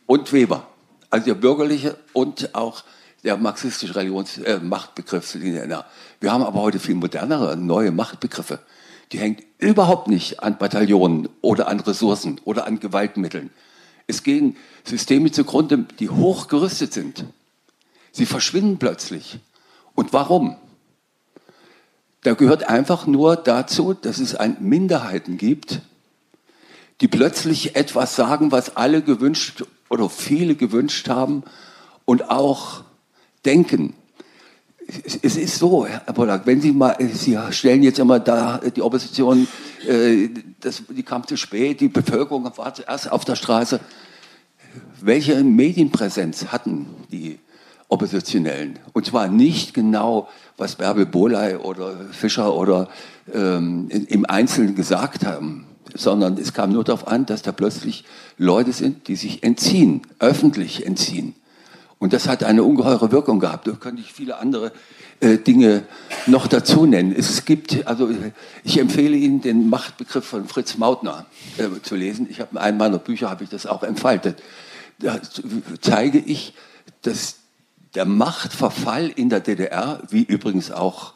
und Weber, also der bürgerliche und auch der marxistische Religions äh, Machtbegriff. Wir haben aber heute viel modernere, neue Machtbegriffe. Die hängen überhaupt nicht an Bataillonen oder an Ressourcen oder an Gewaltmitteln. Es gehen Systeme zugrunde, die hochgerüstet sind. Sie verschwinden plötzlich. Und warum? Da gehört einfach nur dazu, dass es ein Minderheiten gibt, die plötzlich etwas sagen, was alle gewünscht oder viele gewünscht haben und auch denken. Es ist so, Herr Pollack, wenn Sie mal, Sie stellen jetzt immer da die Opposition, äh, das, die kam zu spät, die Bevölkerung war zuerst auf der Straße. Welche Medienpräsenz hatten die Oppositionellen? Und zwar nicht genau, was Bärbel Boley oder Fischer oder ähm, im Einzelnen gesagt haben, sondern es kam nur darauf an, dass da plötzlich Leute sind, die sich entziehen, öffentlich entziehen. Und das hat eine ungeheure Wirkung gehabt. Da könnte ich viele andere äh, Dinge noch dazu nennen. Es gibt, also ich empfehle Ihnen den Machtbegriff von Fritz Mautner äh, zu lesen. Ich habe in einem meiner Bücher habe ich das auch entfaltet. Da zeige ich, dass der Machtverfall in der DDR, wie übrigens auch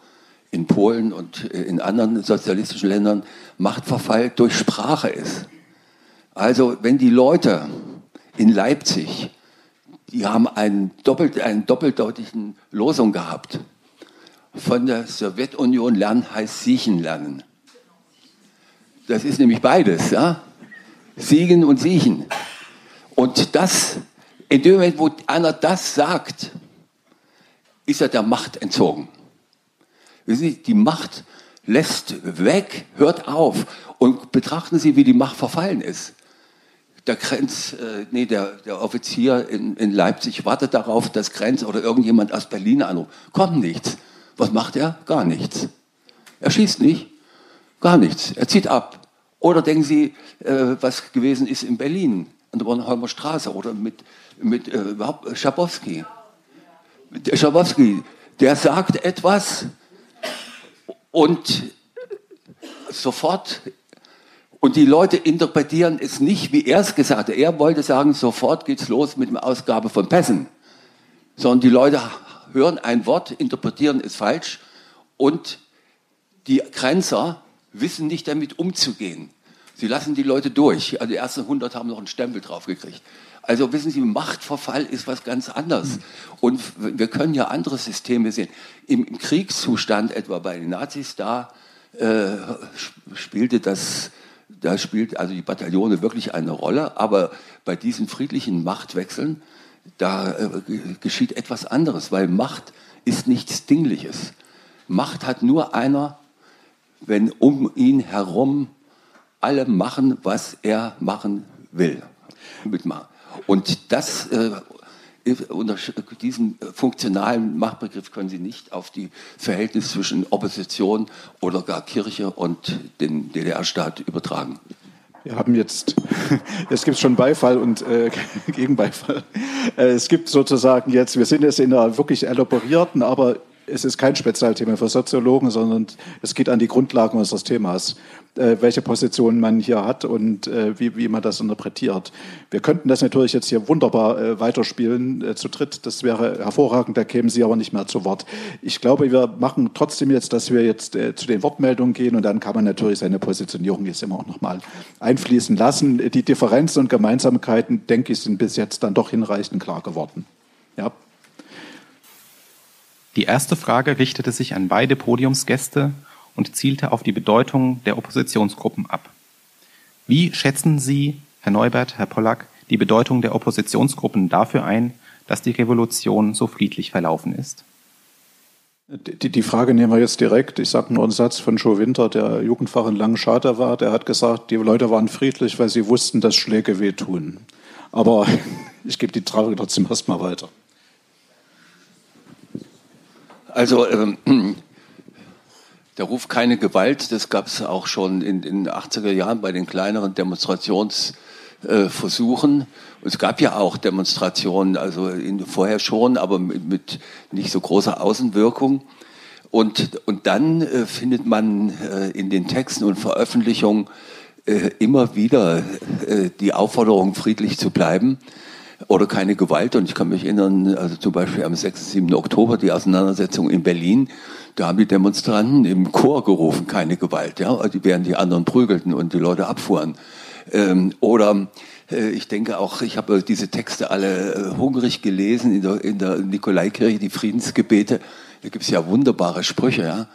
in Polen und äh, in anderen sozialistischen Ländern, Machtverfall durch Sprache ist. Also wenn die Leute in Leipzig die haben einen, doppelt, einen doppeldeutigen Losung gehabt. Von der Sowjetunion lernen heißt Siechen lernen. Das ist nämlich beides, ja? Siegen und Siechen. Und das, in dem Moment, wo einer das sagt, ist er der Macht entzogen. Die Macht lässt weg, hört auf und betrachten Sie, wie die Macht verfallen ist der Grenz, äh, nee, der, der Offizier in, in Leipzig wartet darauf, dass Grenz oder irgendjemand aus Berlin anruft. Kommt nichts. Was macht er? Gar nichts. Er schießt nicht. Gar nichts. Er zieht ab. Oder denken Sie, äh, was gewesen ist in Berlin, an der Bornholmer Straße oder mit, mit äh, Schabowski. Der Schabowski, der sagt etwas und sofort und die Leute interpretieren es nicht, wie er es gesagt hat. Er wollte sagen, sofort geht's los mit der Ausgabe von Pässen. Sondern die Leute hören ein Wort, interpretieren es falsch und die Grenzer wissen nicht damit umzugehen. Sie lassen die Leute durch. Also die ersten 100 haben noch einen Stempel drauf gekriegt. Also wissen Sie, Machtverfall ist was ganz anderes. Und wir können ja andere Systeme sehen. Im, Kriegszustand, etwa bei den Nazis, da äh, spielte das Da spielt also die Bataillone wirklich eine Rolle, aber bei diesen friedlichen Machtwechseln, da äh, geschieht etwas anderes, weil Macht ist nichts Dingliches. Macht hat nur einer, wenn um ihn herum alle machen, was er machen will. Und das äh, unter diesem funktionalen Machtbegriff können Sie nicht auf die Verhältnisse zwischen Opposition oder gar Kirche und dem DDR-Staat übertragen. Wir haben jetzt, <laughs> jetzt gibt es schon Beifall und äh, <laughs> Gegenbeifall. Äh, es gibt sozusagen jetzt, wir sind jetzt in einer wirklich elaborierten, aber es ist kein Spezialthema für Soziologen, sondern es geht an die Grundlagen unseres Themas, äh, welche Position man hier hat und äh, wie, wie man das interpretiert. Wir könnten das natürlich jetzt hier wunderbar äh, weiterspielen äh, zu dritt. Das wäre hervorragend, da kämen Sie aber nicht mehr zu Wort. Ich glaube, wir machen trotzdem jetzt, dass wir jetzt äh, zu den Wortmeldungen gehen und dann kann man natürlich seine Positionierung jetzt immer auch nochmal einfließen lassen. Die Differenzen und Gemeinsamkeiten, denke ich, sind bis jetzt dann doch hinreichend klar geworden. Ja. Die erste Frage richtete sich an beide Podiumsgäste und zielte auf die Bedeutung der Oppositionsgruppen ab. Wie schätzen Sie, Herr Neubert, Herr Pollack, die Bedeutung der Oppositionsgruppen dafür ein, dass die Revolution so friedlich verlaufen ist? Die, Frage nehmen wir jetzt direkt. Ich sage nur einen Satz von Joe Winter, der Jugendfach in Langenschade war. Der hat gesagt, die Leute waren friedlich, weil sie wussten, dass Schläge wehtun. Aber <laughs> ich gebe die Frage trotzdem erstmal weiter. Also ähm, <clears throat> der Ruf keine Gewalt, das gab es auch schon in den 80er Jahren bei den kleineren Demonstrationsversuchen. Äh, es gab ja auch Demonstrationen, also in, vorher schon, aber mit, mit, nicht so großer Außenwirkung. Und, und dann äh, findet man äh, in den Texten und Veröffentlichungen äh, immer wieder äh, die Aufforderung, friedlich zu bleiben oder keine Gewalt. Und ich kann mich erinnern, also zum Beispiel am 6. 7. Oktober, die Auseinandersetzung in Berlin, da haben die Demonstranten im Chor gerufen, keine Gewalt, ja, während die anderen prügelten und die Leute abfuhren. Ähm, oder äh, ich denke auch, ich habe diese Texte alle äh, hungrig gelesen in der, in der Nikolaikirche, die Friedensgebete. Da gibt es ja wunderbare Sprüche. Ja?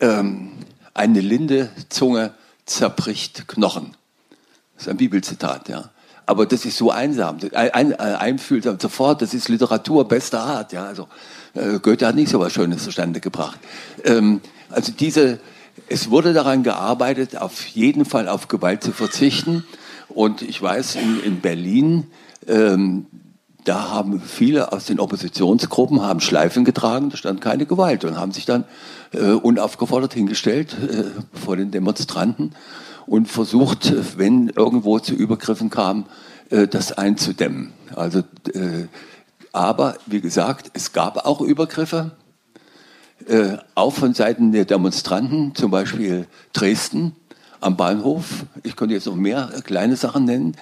Ähm, eine linde Zunge zerbricht Knochen. Das ist ein Bibelzitat. Ja? Aber das ist so einsam, ein, ein, einfühlsam sofort, das ist Literatur bester Art, ja, also äh, Goethe hat nicht so was Schönes zustande gebracht. Ähm, also diese, es wurde daran gearbeitet, auf jeden Fall auf Gewalt zu verzichten und ich weiß, in, in Berlin, ähm, da haben viele aus den Oppositionsgruppen haben Schleifen getragen, da stand keine Gewalt und haben sich dann äh, unaufgefordert hingestellt äh, vor den Demonstranten und versucht, wenn irgendwo zu Übergriffen kam, äh, das einzudämmen. Also, äh, aber wie gesagt, es gab auch Übergriffe, äh, auch von Seiten der Demonstranten, zum Beispiel Dresden am Bahnhof. Ich könnte jetzt noch mehr kleine Sachen nennen.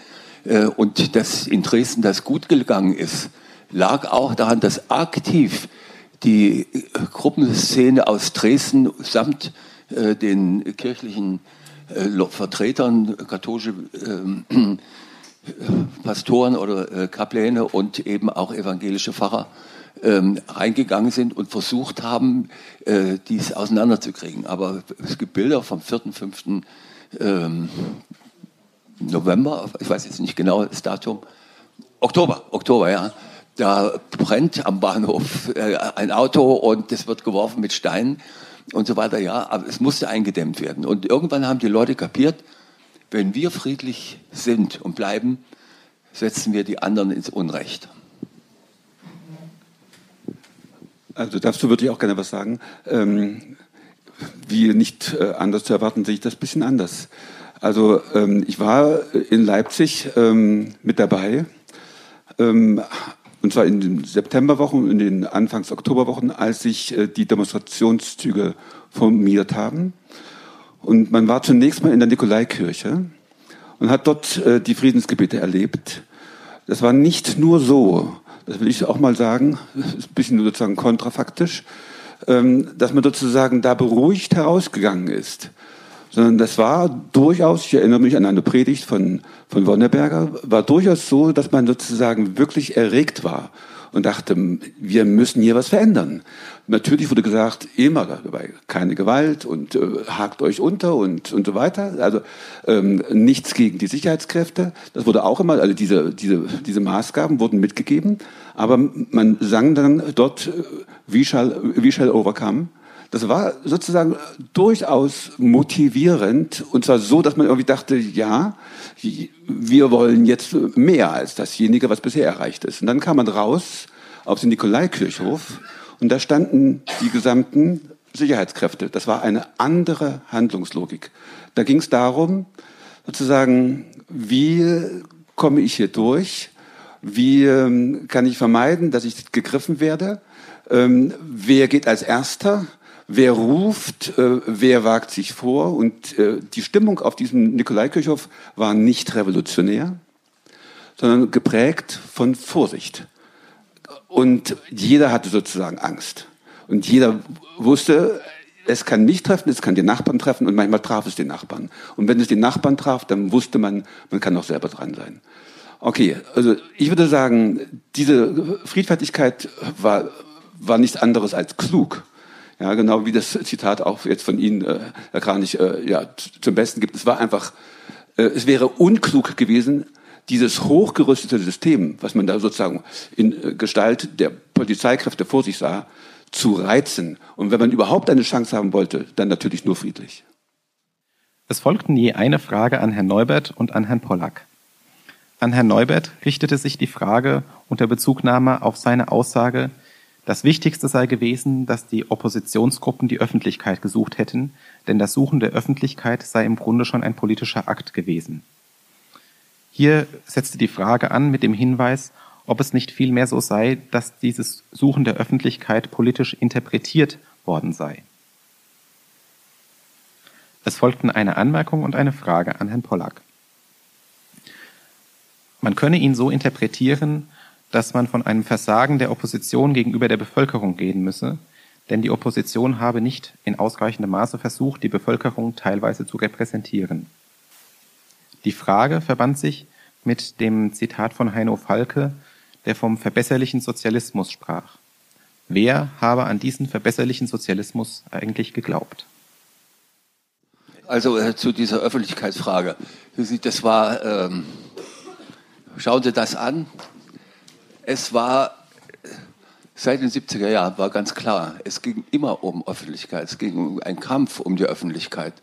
Und dass in Dresden das gut gegangen ist, lag auch daran, dass aktiv die Gruppenszene aus Dresden samt den kirchlichen Vertretern, katholische äh, <clears throat> Pastoren oder äh, Kapläne und eben auch evangelische Pfarrer ähm, reingegangen sind und versucht haben, äh, dies auseinanderzukriegen. Aber es gibt Bilder vom 4., 5. Ähm, November, ich weiß jetzt nicht genau das Datum, Oktober, Oktober, ja. Da brennt am Bahnhof äh, ein Auto und es wird geworfen mit Steinen und so weiter. Ja, aber es musste eingedämmt werden. Und irgendwann haben die Leute kapiert, wenn wir friedlich sind und bleiben, setzen wir die anderen ins Unrecht. Also dazu würde ich auch gerne was sagen. Ähm, wie nicht äh, anders zu erwarten, sehe ich das ein bisschen anders. Also ähm, ich war in Leipzig ähm, mit dabei, ähm, und zwar in den Septemberwochen, in den Anfangs-Oktoberwochen, als sich äh, die Demonstrationszüge formiert haben. Und man war zunächst mal in der Nikolaikirche und hat dort äh, die Friedensgebete erlebt. Das war nicht nur so, das will ich auch mal sagen, das ist ein bisschen sozusagen kontrafaktisch, ähm, dass man sozusagen da beruhigt herausgegangen ist sondern das war durchaus, ich erinnere mich an eine Predigt von, von Wonneberger, war durchaus so, dass man sozusagen wirklich erregt war und dachte, wir müssen hier was verändern. Natürlich wurde gesagt, immer dabei keine Gewalt und äh, hakt euch unter und, und so weiter. Also ähm, nichts gegen die Sicherheitskräfte. Das wurde auch immer, also diese, diese, diese Maßgaben wurden mitgegeben. Aber man sang dann dort, äh, we shall, we shall overcome. Das war sozusagen durchaus motivierend und zwar so, dass man irgendwie dachte, ja, wir wollen jetzt mehr als dasjenige, was bisher erreicht ist. Und dann kam man raus auf den Nikolaikirchhof und da standen die gesamten Sicherheitskräfte. Das war eine andere Handlungslogik. Da ging es darum, sozusagen, wie komme ich hier durch? Wie ähm, kann ich vermeiden, dass ich gegriffen werde? Ähm, wer geht als Erster? Wer ruft, äh, wer wagt sich vor. Und äh, die Stimmung auf diesem Nikolaikirchhof war nicht revolutionär, sondern geprägt von Vorsicht. Und jeder hatte sozusagen Angst. Und jeder wusste, es kann mich treffen, es kann den Nachbarn treffen und manchmal traf es den Nachbarn. Und wenn es den Nachbarn traf, dann wusste man, man kann auch selber dran sein. Okay, also ich würde sagen, diese Friedfertigkeit war, war nichts anderes als klug. Ja, genau wie das Zitat auch jetzt von Ihnen, äh, Herr Kranich, äh, ja, zum Besten gibt. Es war einfach, äh, es wäre unklug gewesen, dieses hochgerüstete System, was man da sozusagen in äh, Gestalt der Polizeikräfte vor sich sah, zu reizen. Und wenn man überhaupt eine Chance haben wollte, dann natürlich nur friedlich. Es folgten je eine Frage an Herrn Neubert und an Herrn Pollack. An Herrn Neubert richtete sich die Frage unter Bezugnahme auf seine Aussage, das Wichtigste sei gewesen, dass die Oppositionsgruppen die Öffentlichkeit gesucht hätten, denn das Suchen der Öffentlichkeit sei im Grunde schon ein politischer Akt gewesen. Hier setzte die Frage an mit dem Hinweis, ob es nicht vielmehr so sei, dass dieses Suchen der Öffentlichkeit politisch interpretiert worden sei. Es folgten eine Anmerkung und eine Frage an Herrn Pollack. Man könne ihn so interpretieren, dass man von einem Versagen der Opposition gegenüber der Bevölkerung reden müsse, denn die Opposition habe nicht in ausreichendem Maße versucht, die Bevölkerung teilweise zu repräsentieren. Die Frage verband sich mit dem Zitat von Heino Falke, der vom verbesserlichen Sozialismus sprach. Wer habe an diesen verbesserlichen Sozialismus eigentlich geglaubt? Also äh, zu dieser Öffentlichkeitsfrage. Das war, ähm, schauen Sie das an, es war seit den 70er Jahren war ganz klar, es ging immer um Öffentlichkeit, es ging um einen Kampf um die Öffentlichkeit.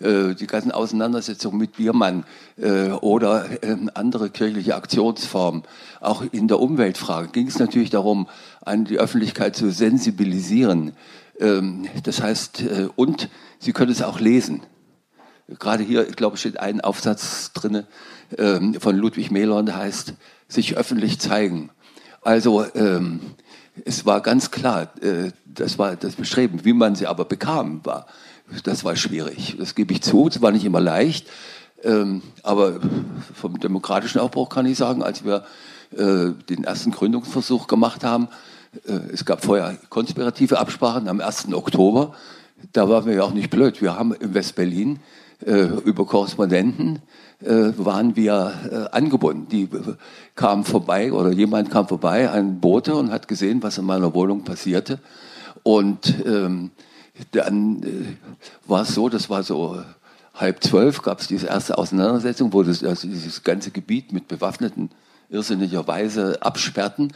Äh, die ganzen Auseinandersetzungen mit Biermann äh, oder ähm, andere kirchliche Aktionsformen, auch in der Umweltfrage ging es natürlich darum, an die Öffentlichkeit zu sensibilisieren. Ähm, das heißt, äh, und Sie können es auch lesen. Gerade hier, ich glaube, steht ein Aufsatz drin ähm, von Ludwig Melon, der heißt, sich öffentlich zeigen. Also ähm, es war ganz klar, äh, das war das Bestreben. Wie man sie aber bekam, war das war schwierig. Das gebe ich zu. Es war nicht immer leicht. Ähm, aber vom demokratischen Aufbruch kann ich sagen, als wir äh, den ersten Gründungsversuch gemacht haben, äh, es gab vorher konspirative Absprachen am 1. Oktober. Da waren wir ja auch nicht blöd. Wir haben in West-Berlin äh, über Korrespondenten äh, waren wir äh, angebunden. Die kamen vorbei oder jemand kam vorbei, ein Bote und hat gesehen, was in meiner Wohnung passierte. Und ähm, dann äh, war es so, das war so halb zwölf, gab es diese erste Auseinandersetzung, wo das, also dieses ganze Gebiet mit Bewaffneten irrsinnigerweise absperrten.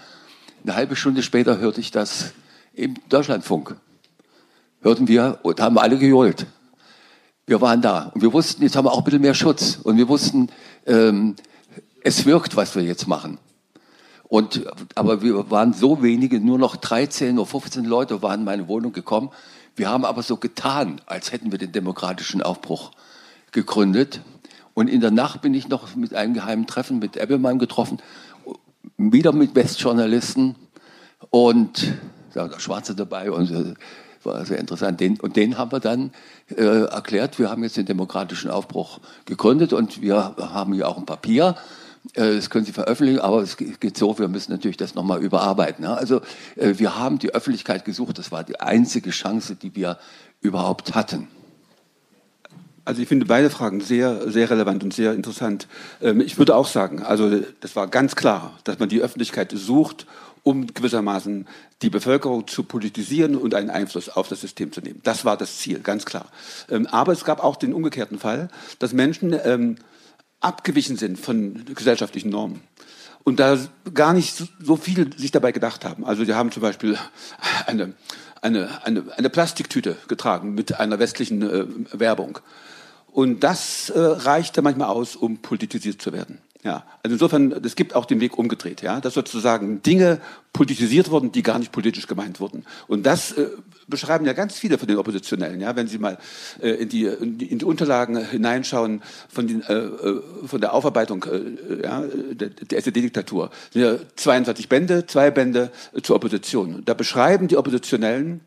Eine halbe Stunde später hörte ich das im Deutschlandfunk. Hörten wir und haben alle gejohlt wir waren da und wir wussten, jetzt haben wir auch ein bisschen mehr Schutz und wir wussten, ähm, es wirkt, was wir jetzt machen. Und, aber wir waren so wenige, nur noch 13 oder 15 Leute waren in meine Wohnung gekommen. Wir haben aber so getan, als hätten wir den demokratischen Aufbruch gegründet. Und in der Nacht bin ich noch mit einem geheimen Treffen mit Ebbelmann getroffen, wieder mit Westjournalisten und da war der Schwarze dabei und äh, war sehr interessant. Den, und den haben wir dann äh, erklärt, wir haben jetzt den demokratischen Aufbruch gegründet und wir haben hier auch ein Papier. Äh, das können Sie veröffentlichen, aber es geht so, wir müssen natürlich das nochmal überarbeiten. Also äh, wir haben die Öffentlichkeit gesucht, das war die einzige Chance, die wir überhaupt hatten. Also ich finde beide Fragen sehr, sehr relevant und sehr interessant. Ähm, ich würde auch sagen, also das war ganz klar, dass man die Öffentlichkeit sucht, um gewissermaßen die Bevölkerung zu politisieren und einen Einfluss auf das System zu nehmen. Das war das Ziel, ganz klar. Ähm, aber es gab auch den umgekehrten Fall, dass Menschen ähm, abgewichen sind von gesellschaftlichen Normen und da gar nicht so viel sich dabei gedacht haben. Also die haben zum Beispiel eine, eine, eine, eine Plastiktüte getragen mit einer westlichen äh, Werbung. Und das äh, reichte manchmal aus, um politisiert zu werden. Ja, also insofern, es gibt auch den Weg umgedreht, ja, dass sozusagen Dinge politisiert wurden, die gar nicht politisch gemeint wurden. Und das äh, beschreiben ja ganz viele von den Oppositionellen, ja, wenn Sie mal äh, in, die, in, die, in die Unterlagen hineinschauen von, den, äh, äh von der Aufarbeitung äh, ja, der, der SED-Diktatur. Ja 22 Bände, zwei Bände zur Opposition. Da beschreiben die Oppositionellen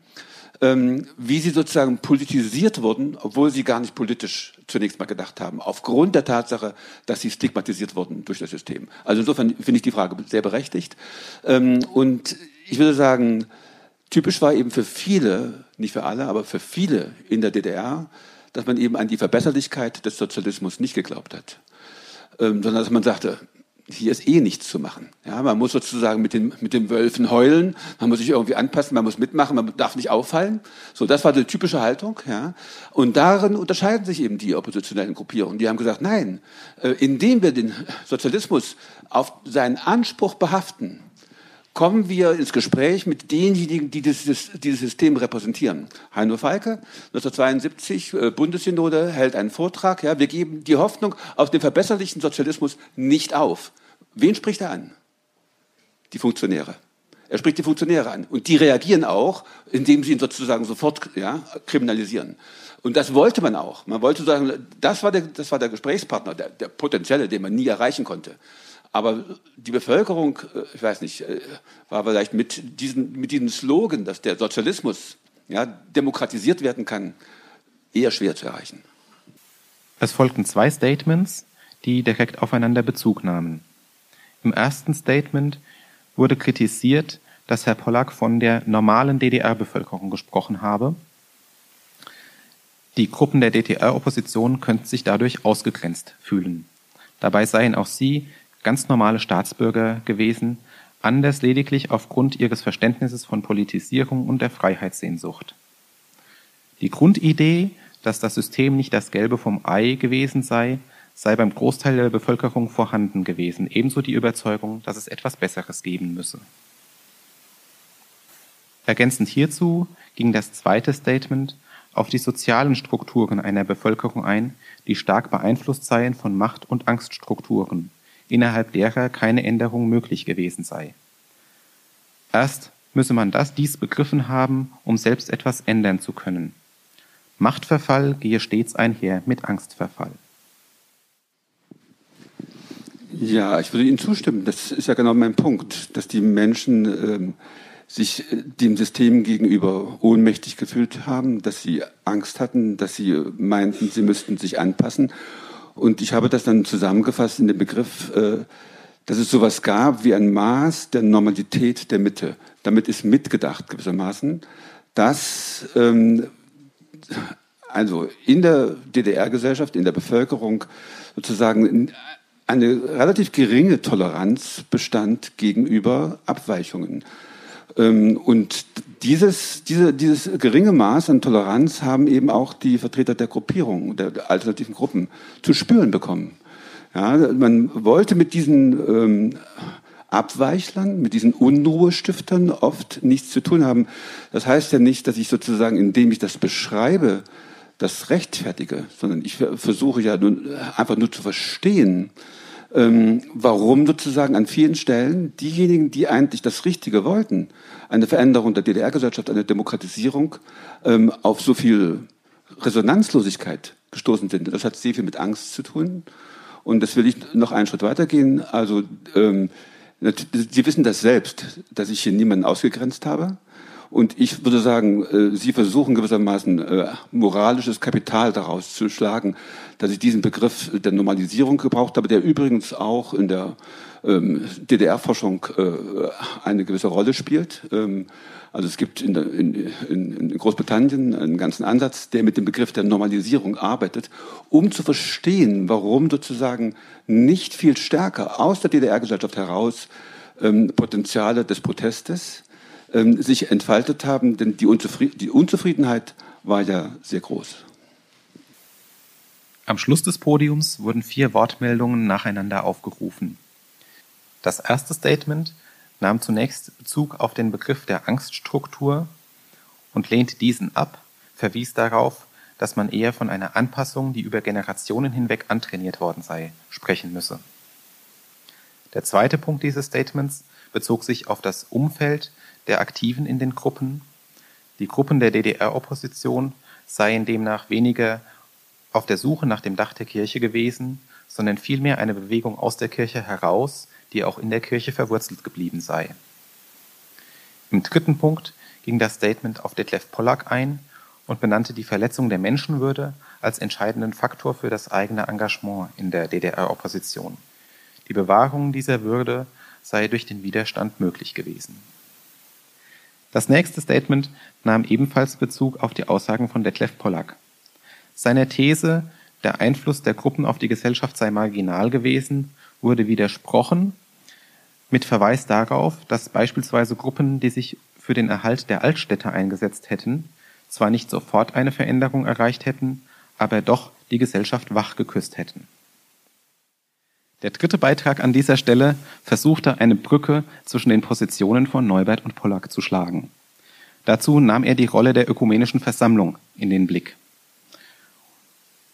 wie sie sozusagen politisiert wurden, obwohl sie gar nicht politisch zunächst mal gedacht haben, aufgrund der Tatsache, dass sie stigmatisiert wurden durch das System. Also insofern finde ich die Frage sehr berechtigt. Ähm, und ich würde sagen, typisch war eben für viele, nicht für alle, aber für viele in der DDR, dass man eben an die Verbesserlichkeit des Sozialismus nicht geglaubt hat, ähm, sondern dass man sagte, hier ist eh nichts zu machen. Ja, man muss sozusagen mit den, mit den Wölfen heulen, man muss sich irgendwie anpassen, man muss mitmachen, man darf nicht auffallen. So, das war die typische Haltung. Ja. Und darin unterscheiden sich eben die oppositionellen Gruppierungen. Die haben gesagt, nein, äh, indem wir den Sozialismus auf seinen Anspruch behaften, kommen wir ins Gespräch mit denjenigen, die dieses, dieses System repräsentieren. Heino Falke, 1972, äh, Bundessynode, hält einen Vortrag. Ja, wir geben die Hoffnung auf den verbesserlichen Sozialismus nicht auf. Wen spricht er an? Die Funktionäre. Er spricht die Funktionäre an. Und die reagieren auch, indem sie ihn sozusagen sofort ja, kriminalisieren. Und das wollte man auch. Man wollte sagen, das war der, das war der Gesprächspartner, der, der potenzielle, den man nie erreichen konnte. Aber die Bevölkerung, äh, ich weiß nicht, äh, war vielleicht mit diesem, mit diesem Slogan, dass der Sozialismus ja, demokratisiert werden kann, eher schwer zu erreichen. Es folgten zwei Statements, die direkt aufeinander Bezug nahmen. Im ersten Statement wurde kritisiert, dass Herr Pollack von der normalen DDR-Bevölkerung gesprochen habe. Die Gruppen der DDR-Opposition könnten sich dadurch ausgegrenzt fühlen. Dabei seien auch sie ganz normale Staatsbürger gewesen, anders lediglich aufgrund ihres Verständnisses von Politisierung und der Freiheitssehnsucht. Die Grundidee, dass das System nicht das Gelbe vom Ei gewesen sei, sei beim Großteil der Bevölkerung vorhanden gewesen, ebenso die Überzeugung, dass es etwas Besseres geben müsse. Ergänzend hierzu ging das zweite Statement auf die sozialen Strukturen einer Bevölkerung ein, die stark beeinflusst seien von Macht- und Angststrukturen, innerhalb derer keine Änderung möglich gewesen sei. Erst müsse man das dies begriffen haben, um selbst etwas ändern zu können. Machtverfall gehe stets einher mit Angstverfall. Ja, ich würde Ihnen zustimmen. Das ist ja genau mein Punkt, dass die Menschen ähm, sich äh, dem System gegenüber ohnmächtig gefühlt haben, dass sie Angst hatten, dass sie meinten, sie müssten sich anpassen und ich habe das dann zusammengefasst in dem Begriff, äh, dass es sowas gab wie ein Maß der Normalität der Mitte. Damit ist mitgedacht gewissermaßen, dass ähm, also in der DDR-Gesellschaft, in der Bevölkerung sozusagen eine relativ geringe Toleranz bestand gegenüber Abweichungen. Ähm, und dieses, diese, dieses geringe Maß an Toleranz haben eben auch die Vertreter der Gruppierung, der alternativen Gruppen zu spüren bekommen. Ja, man wollte mit diesen ähm, Abweichlern, mit diesen Unruhestiftern oft nichts zu tun haben. Das heißt ja nicht, dass ich sozusagen, indem ich das beschreibe, das rechtfertige, sondern ich versuche ja nur, einfach nur zu verstehen, ähm, warum sozusagen an vielen Stellen diejenigen, die eigentlich das Richtige wollten, eine Veränderung der DDR-Gesellschaft, eine Demokratisierung, ähm, auf so viel Resonanzlosigkeit gestoßen sind. Das hat sehr viel mit Angst zu tun. Und das will ich noch einen Schritt weitergehen. Also ähm, Sie wissen das selbst, dass ich hier niemanden ausgegrenzt habe. Und ich würde sagen, äh, Sie versuchen gewissermaßen äh, moralisches Kapital daraus zu schlagen, dass ich diesen Begriff der Normalisierung gebraucht habe, der übrigens auch in der ähm, DDR-Forschung äh, eine gewisse Rolle spielt. Ähm, also es gibt in, in, in, Großbritannien einen ganzen Ansatz, der mit dem Begriff der Normalisierung arbeitet, um zu verstehen, warum sozusagen nicht viel stärker aus der DDR-Gesellschaft heraus ähm, Potenziale des Protestes ähm, sich entfaltet haben, denn die, Unzufrieden die Unzufriedenheit war ja sehr groß. Am Schluss des Podiums wurden vier Wortmeldungen nacheinander aufgerufen. Das erste Statement nahm zunächst Bezug auf den Begriff der Angststruktur und lehnte diesen ab, verwies darauf, dass man eher von einer Anpassung, die über Generationen hinweg antrainiert worden sei, sprechen müsse. Der zweite Punkt dieses Statements bezog sich auf das Umfeld der Aktiven in den Gruppen. Die Gruppen der DDR-Opposition seien demnach weniger auf der Suche nach dem Dach der Kirche gewesen, sondern vielmehr eine Bewegung aus der Kirche heraus, die auch in der Kirche verwurzelt geblieben sei. Im dritten Punkt ging das Statement auf Detlef Pollack ein und benannte die Verletzung der Menschenwürde als entscheidenden Faktor für das eigene Engagement in der DDR-Opposition. Die Bewahrung dieser Würde sei durch den Widerstand möglich gewesen. Das nächste Statement nahm ebenfalls Bezug auf die Aussagen von Detlef Pollack. Seiner These, der Einfluss der Gruppen auf die Gesellschaft sei marginal gewesen, wurde widersprochen mit Verweis darauf, dass beispielsweise Gruppen, die sich für den Erhalt der Altstädte eingesetzt hätten, zwar nicht sofort eine Veränderung erreicht hätten, aber doch die Gesellschaft wach geküsst hätten. Der dritte Beitrag an dieser Stelle versuchte eine Brücke zwischen den Positionen von Neubert und Pollack zu schlagen. Dazu nahm er die Rolle der ökumenischen Versammlung in den Blick.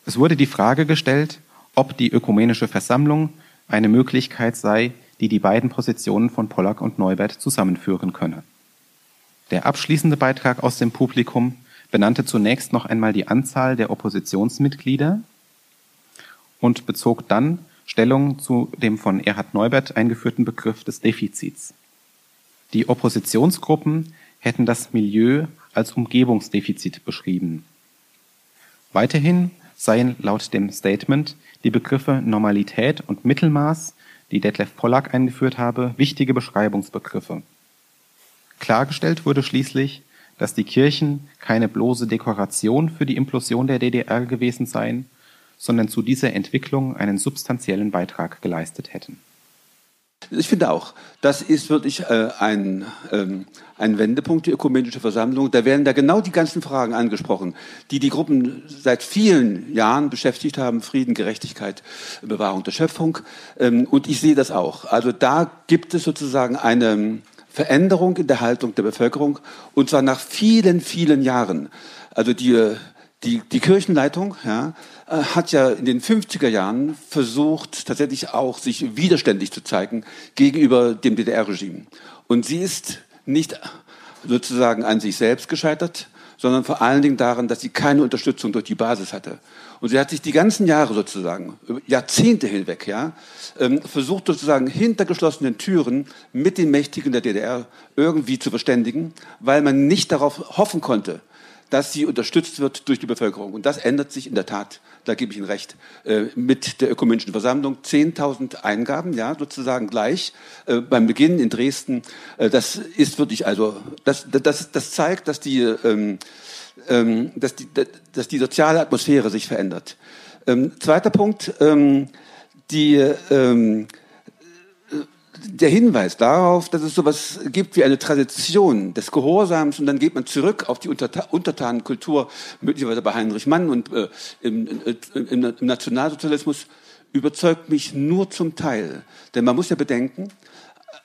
Es wurde die Frage gestellt, ob die ökumenische Versammlung eine Möglichkeit sei, die die beiden Positionen von Pollack und Neubert zusammenführen könne. Der abschließende Beitrag aus dem Publikum benannte zunächst noch einmal die Anzahl der Oppositionsmitglieder und bezog dann Stellung zu dem von Erhard Neubert eingeführten Begriff des Defizits. Die Oppositionsgruppen hätten das Milieu als Umgebungsdefizit beschrieben. Weiterhin seien laut dem Statement die Begriffe Normalität und Mittelmaß, die Detlef Pollack eingeführt habe, wichtige Beschreibungsbegriffe. Klargestellt wurde schließlich, dass die Kirchen keine bloße Dekoration für die Implosion der DDR gewesen seien, sondern zu dieser Entwicklung einen substanziellen Beitrag geleistet hätten. Ich finde auch, das ist wirklich äh, ein, ähm, ein Wendepunkt, die ökumenische Versammlung. Da werden da genau die ganzen Fragen angesprochen, die die Gruppen seit vielen Jahren beschäftigt haben. Frieden, Gerechtigkeit, Bewahrung der Schöpfung. Ähm, und ich sehe das auch. Also da gibt es sozusagen eine Veränderung in der Haltung der Bevölkerung. Und zwar nach vielen, vielen Jahren. Also die, die, die Kirchenleitung, ja, äh, hat ja in den 50er Jahren versucht, tatsächlich auch sich widerständig zu zeigen gegenüber dem DDR-Regime. Und sie ist nicht sozusagen an sich selbst gescheitert, sondern vor allen Dingen daran, dass sie keine Unterstützung durch die Basis hatte. Und sie hat sich die ganzen Jahre sozusagen, Jahrzehnte hinweg, ja, ähm, versucht sozusagen hinter geschlossenen Türen mit den Mächtigen der DDR irgendwie zu verständigen, weil man nicht darauf hoffen konnte, dass sie unterstützt wird durch die Bevölkerung. Und das ändert sich in der Tat, da gebe ich Ihnen recht, äh, mit der Ökumenischen Versammlung. 10.000 Eingaben, ja, sozusagen gleich äh, beim Beginn in Dresden. Äh, das ist wirklich, also, das, das, das zeigt, dass die, ähm, ähm, dass, die, dass die soziale Atmosphäre sich verändert. Ähm, zweiter Punkt, die der Hinweis darauf, dass es sowas gibt wie eine Tradition des Gehorsams und dann geht man zurück auf die Untertanenkultur, möglicherweise bei Heinrich Mann und äh, im, im, im Nationalsozialismus, überzeugt mich nur zum Teil. Denn man muss ja bedenken,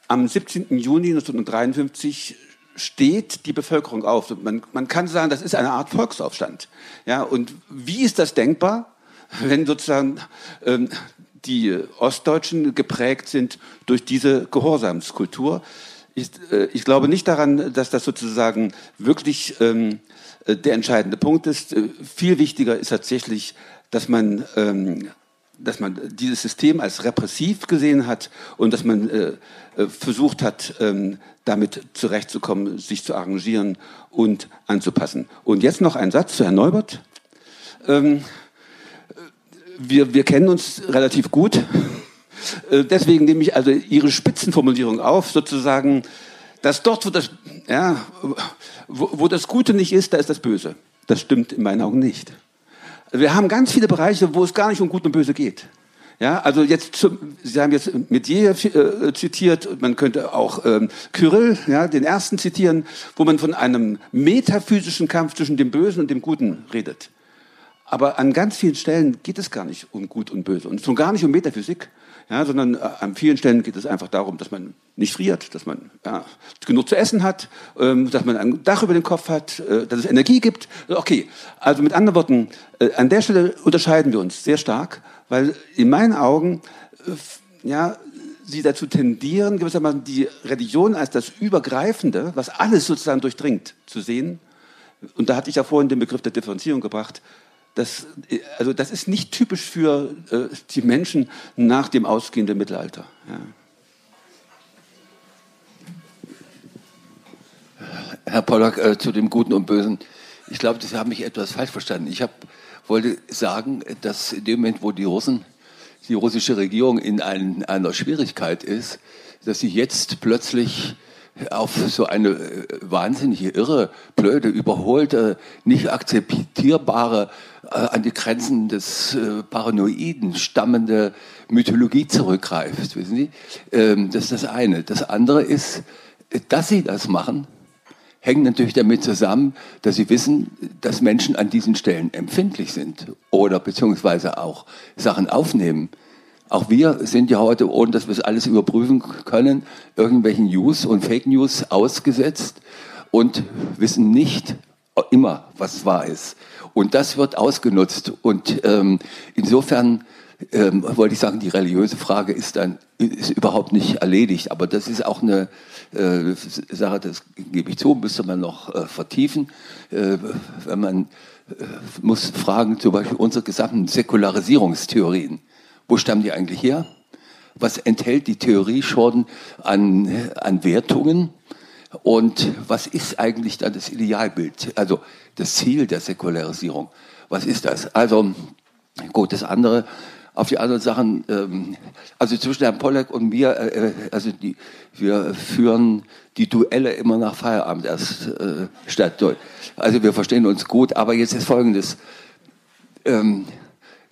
am 17. Juni 1953 steht die Bevölkerung auf. Man, man kann sagen, das ist eine Art Volksaufstand. Ja, und wie ist das denkbar, wenn sozusagen ähm, die Ostdeutschen geprägt sind durch diese Gehorsamskultur. Ich, äh, ich glaube nicht daran, dass das sozusagen wirklich ähm, äh, der entscheidende Punkt ist. Äh, viel wichtiger ist tatsächlich, dass man ähm, dass man dieses System als repressiv gesehen hat und dass man äh, äh, versucht hat, ähm, damit zurechtzukommen, sich zu arrangieren und anzupassen. Und jetzt noch ein Satz zu Herrn Neubert. Ähm, wir, wir kennen uns relativ gut. Äh, deswegen nehme ich also Ihre Spitzenformulierung auf, sozusagen, dass dort, wo das, ja, wo, wo das Gute nicht ist, da ist das Böse. Das stimmt in meinen Augen nicht. Wir haben ganz viele Bereiche, wo es gar nicht um Gut und Böse geht. Ja, also jetzt, zum, Sie haben jetzt Medier äh, zitiert, man könnte auch ähm, Kyrill, ja, den ersten zitieren, wo man von einem metaphysischen Kampf zwischen dem Bösen und dem Guten redet. Aber an ganz vielen Stellen geht es gar nicht um Gut und Böse und schon gar nicht um Metaphysik, ja, sondern äh, an vielen Stellen geht es einfach darum, dass man nicht friert, dass man ja, genug zu essen hat, ähm, dass man ein Dach über den Kopf hat, äh, dass es Energie gibt. Okay, also mit anderen Worten, äh, an der Stelle unterscheiden wir uns sehr stark, weil in meinen Augen äh, ja, sie dazu tendieren, gewissermaßen die Religion als das Übergreifende, was alles sozusagen durchdringt, zu sehen. Und da hatte ich ja vorhin den Begriff der Differenzierung gebracht. Das, also das ist nicht typisch für äh, die Menschen nach dem ausgehenden Mittelalter. Ja. Herr Pollack, äh, zu dem Guten und Bösen. Ich glaube, Sie haben mich etwas falsch verstanden. Ich hab, wollte sagen, dass in dem Moment, wo die Russen, die russische Regierung in ein, einer Schwierigkeit ist, dass sie jetzt plötzlich auf so eine äh, wahnsinnige, irre, blöde, überholte, nicht akzeptierbare, äh, an die Grenzen des äh, Paranoiden stammende Mythologie zurückgreift. Wissen Sie? Ähm, das ist das eine. Das andere ist, dass sie das machen, hängt natürlich damit zusammen, dass sie wissen, dass Menschen an diesen Stellen empfindlich sind oder beziehungsweise auch Sachen aufnehmen. Auch wir sind ja heute, ohne dass wir es alles überprüfen können, irgendwelchen News und Fake News ausgesetzt und wissen nicht immer, was wahr ist. Und das wird ausgenutzt. Und ähm, insofern ähm, wollte ich sagen, die religiöse Frage ist dann ist überhaupt nicht erledigt. Aber das ist auch eine äh, Sache, das gebe ich zu, müsste man noch äh, vertiefen. Äh, wenn man äh, muss fragen, zum Beispiel unsere gesamten Säkularisierungstheorien wo stammen die eigentlich her? Was enthält die Theorie schon an, an Wertungen? Und was ist eigentlich dann das Idealbild, also das Ziel der Säkularisierung? Was ist das? Also, gut, das andere, auf die anderen Sachen, ähm, also zwischen Herrn Pollack und mir, äh, äh, also die, wir führen die Duelle immer nach Feierabend erst äh, statt. Also wir verstehen uns gut, aber jetzt ist Folgendes. Ähm,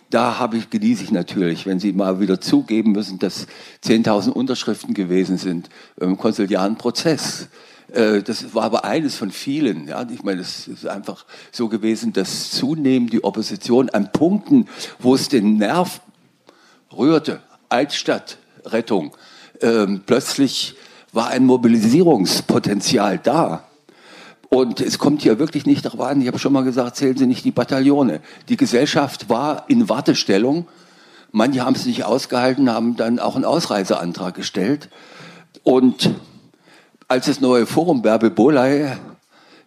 da habe ich, genieße ich natürlich, wenn Sie mal wieder zugeben müssen, dass 10.000 Unterschriften gewesen sind im konsiliaren Prozess. Äh, das war aber eines von vielen. Ja, ich meine, es ist einfach so gewesen, dass zunehmend die Opposition an Punkten, wo es den Nerv rührte, Altstadt, Rettung, ähm, plötzlich war ein Mobilisierungspotenzial da. Und es kommt hier wirklich nicht darauf an, ich habe schon mal gesagt, zählen Sie nicht die Bataillone. Die Gesellschaft war in Wartestellung. Manche haben es nicht ausgehalten, haben dann auch einen Ausreiseantrag gestellt. Und als das neue Forum Bärbel Boley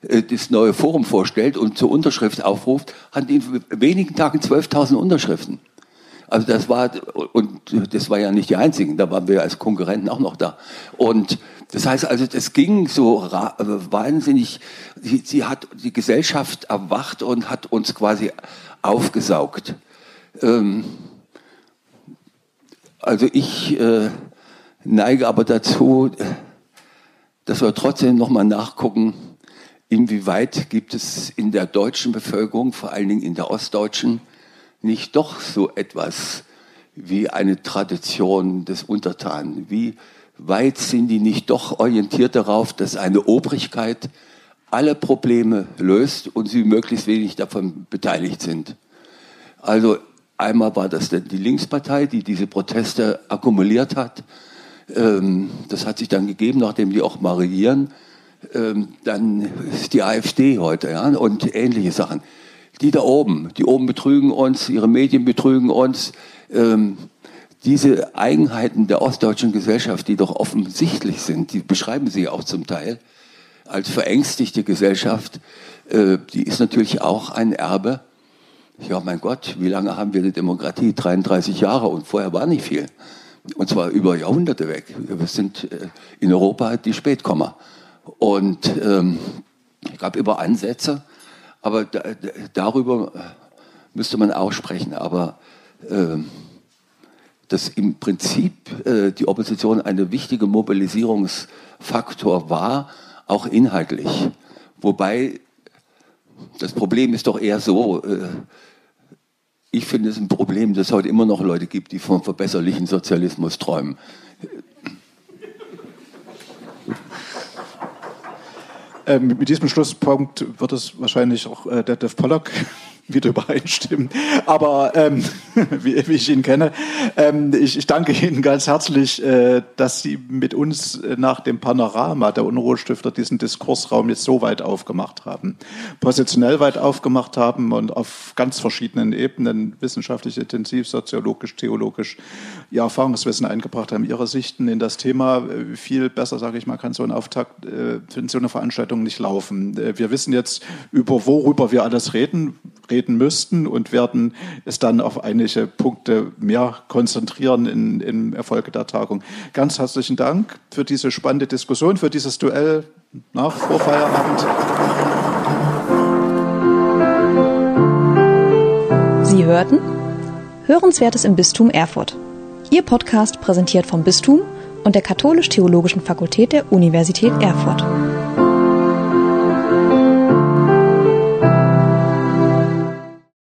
äh, das neue Forum vorstellt und zur Unterschrift aufruft, hatten die in wenigen Tagen 12.000 Unterschriften. Also das war, und das war ja nicht die einzigen, da waren wir als Konkurrenten auch noch da. Und das heißt also, das ging so äh, wahnsinnig, sie, sie hat die Gesellschaft erwacht und hat uns quasi aufgesaugt. Ähm, also ich äh, neige aber dazu, dass wir trotzdem nochmal nachgucken, inwieweit gibt es in der deutschen Bevölkerung, vor allen Dingen in der ostdeutschen, nicht doch so etwas wie eine Tradition des Untertanen? Wie weit sind die nicht doch orientiert darauf, dass eine Obrigkeit alle Probleme löst und sie möglichst wenig davon beteiligt sind? Also einmal war das die Linkspartei, die diese Proteste akkumuliert hat. Ähm, das hat sich dann gegeben, nachdem die auch mal regieren. Ähm, dann ist die AfD heute ja, und ähnliche Sachen die da oben, die oben betrügen uns, ihre Medien betrügen uns. Ähm, diese Eigenheiten der ostdeutschen Gesellschaft, die doch offensichtlich sind, die beschreiben sie auch zum Teil als verängstigte Gesellschaft, äh, die ist natürlich auch ein Erbe Ja, mein Gott, wie lange haben wir eine Demokratie? 33 Jahre und vorher war nicht viel. Und zwar über Jahrhunderte weg. Wir sind äh, in Europa die Spätkommer. Und ähm, es gab immer Ansätze, aber da, darüber müsste man auch sprechen. Aber ähm, dass im Prinzip äh, die Opposition eine wichtige Mobilisierungsfaktor war, auch inhaltlich. Wobei das Problem ist doch eher so, äh, ich finde es ein Problem, dass es heute immer noch Leute gibt, die vom verbesserlichen Sozialismus träumen. Ähm, mit diesem Schlusspunkt wird es wahrscheinlich auch äh, der Dev Pollock wieder übereinstimmen. Aber ähm, <laughs> wie, wie, ich ihn kenne, ähm, ich, ich, danke Ihnen ganz herzlich, äh, dass Sie mit uns äh, nach dem Panorama der Unruhestifter diesen Diskursraum jetzt so weit aufgemacht haben, positionell weit aufgemacht haben und auf ganz verschiedenen Ebenen, wissenschaftlich, intensiv, soziologisch, theologisch, Ihr Erfahrungswissen eingebracht haben, Ihre Sichten in das Thema. Viel besser, sage ich mal, kann so ein Auftakt äh, in so eine Veranstaltung nicht laufen. Äh, wir wissen jetzt, über worüber wir alles reden, reden müssten und werden es dann auf einige Punkte mehr konzentrieren in, im Erfolge der Tagung. Ganz herzlichen Dank für diese spannende Diskussion, für dieses Duell nach Vorfeierabend. Sie hörten Hörenswertes im Bistum Erfurt. Ihr Podcast präsentiert vom Bistum und der Katholisch-Theologischen Fakultät der Universität Erfurt.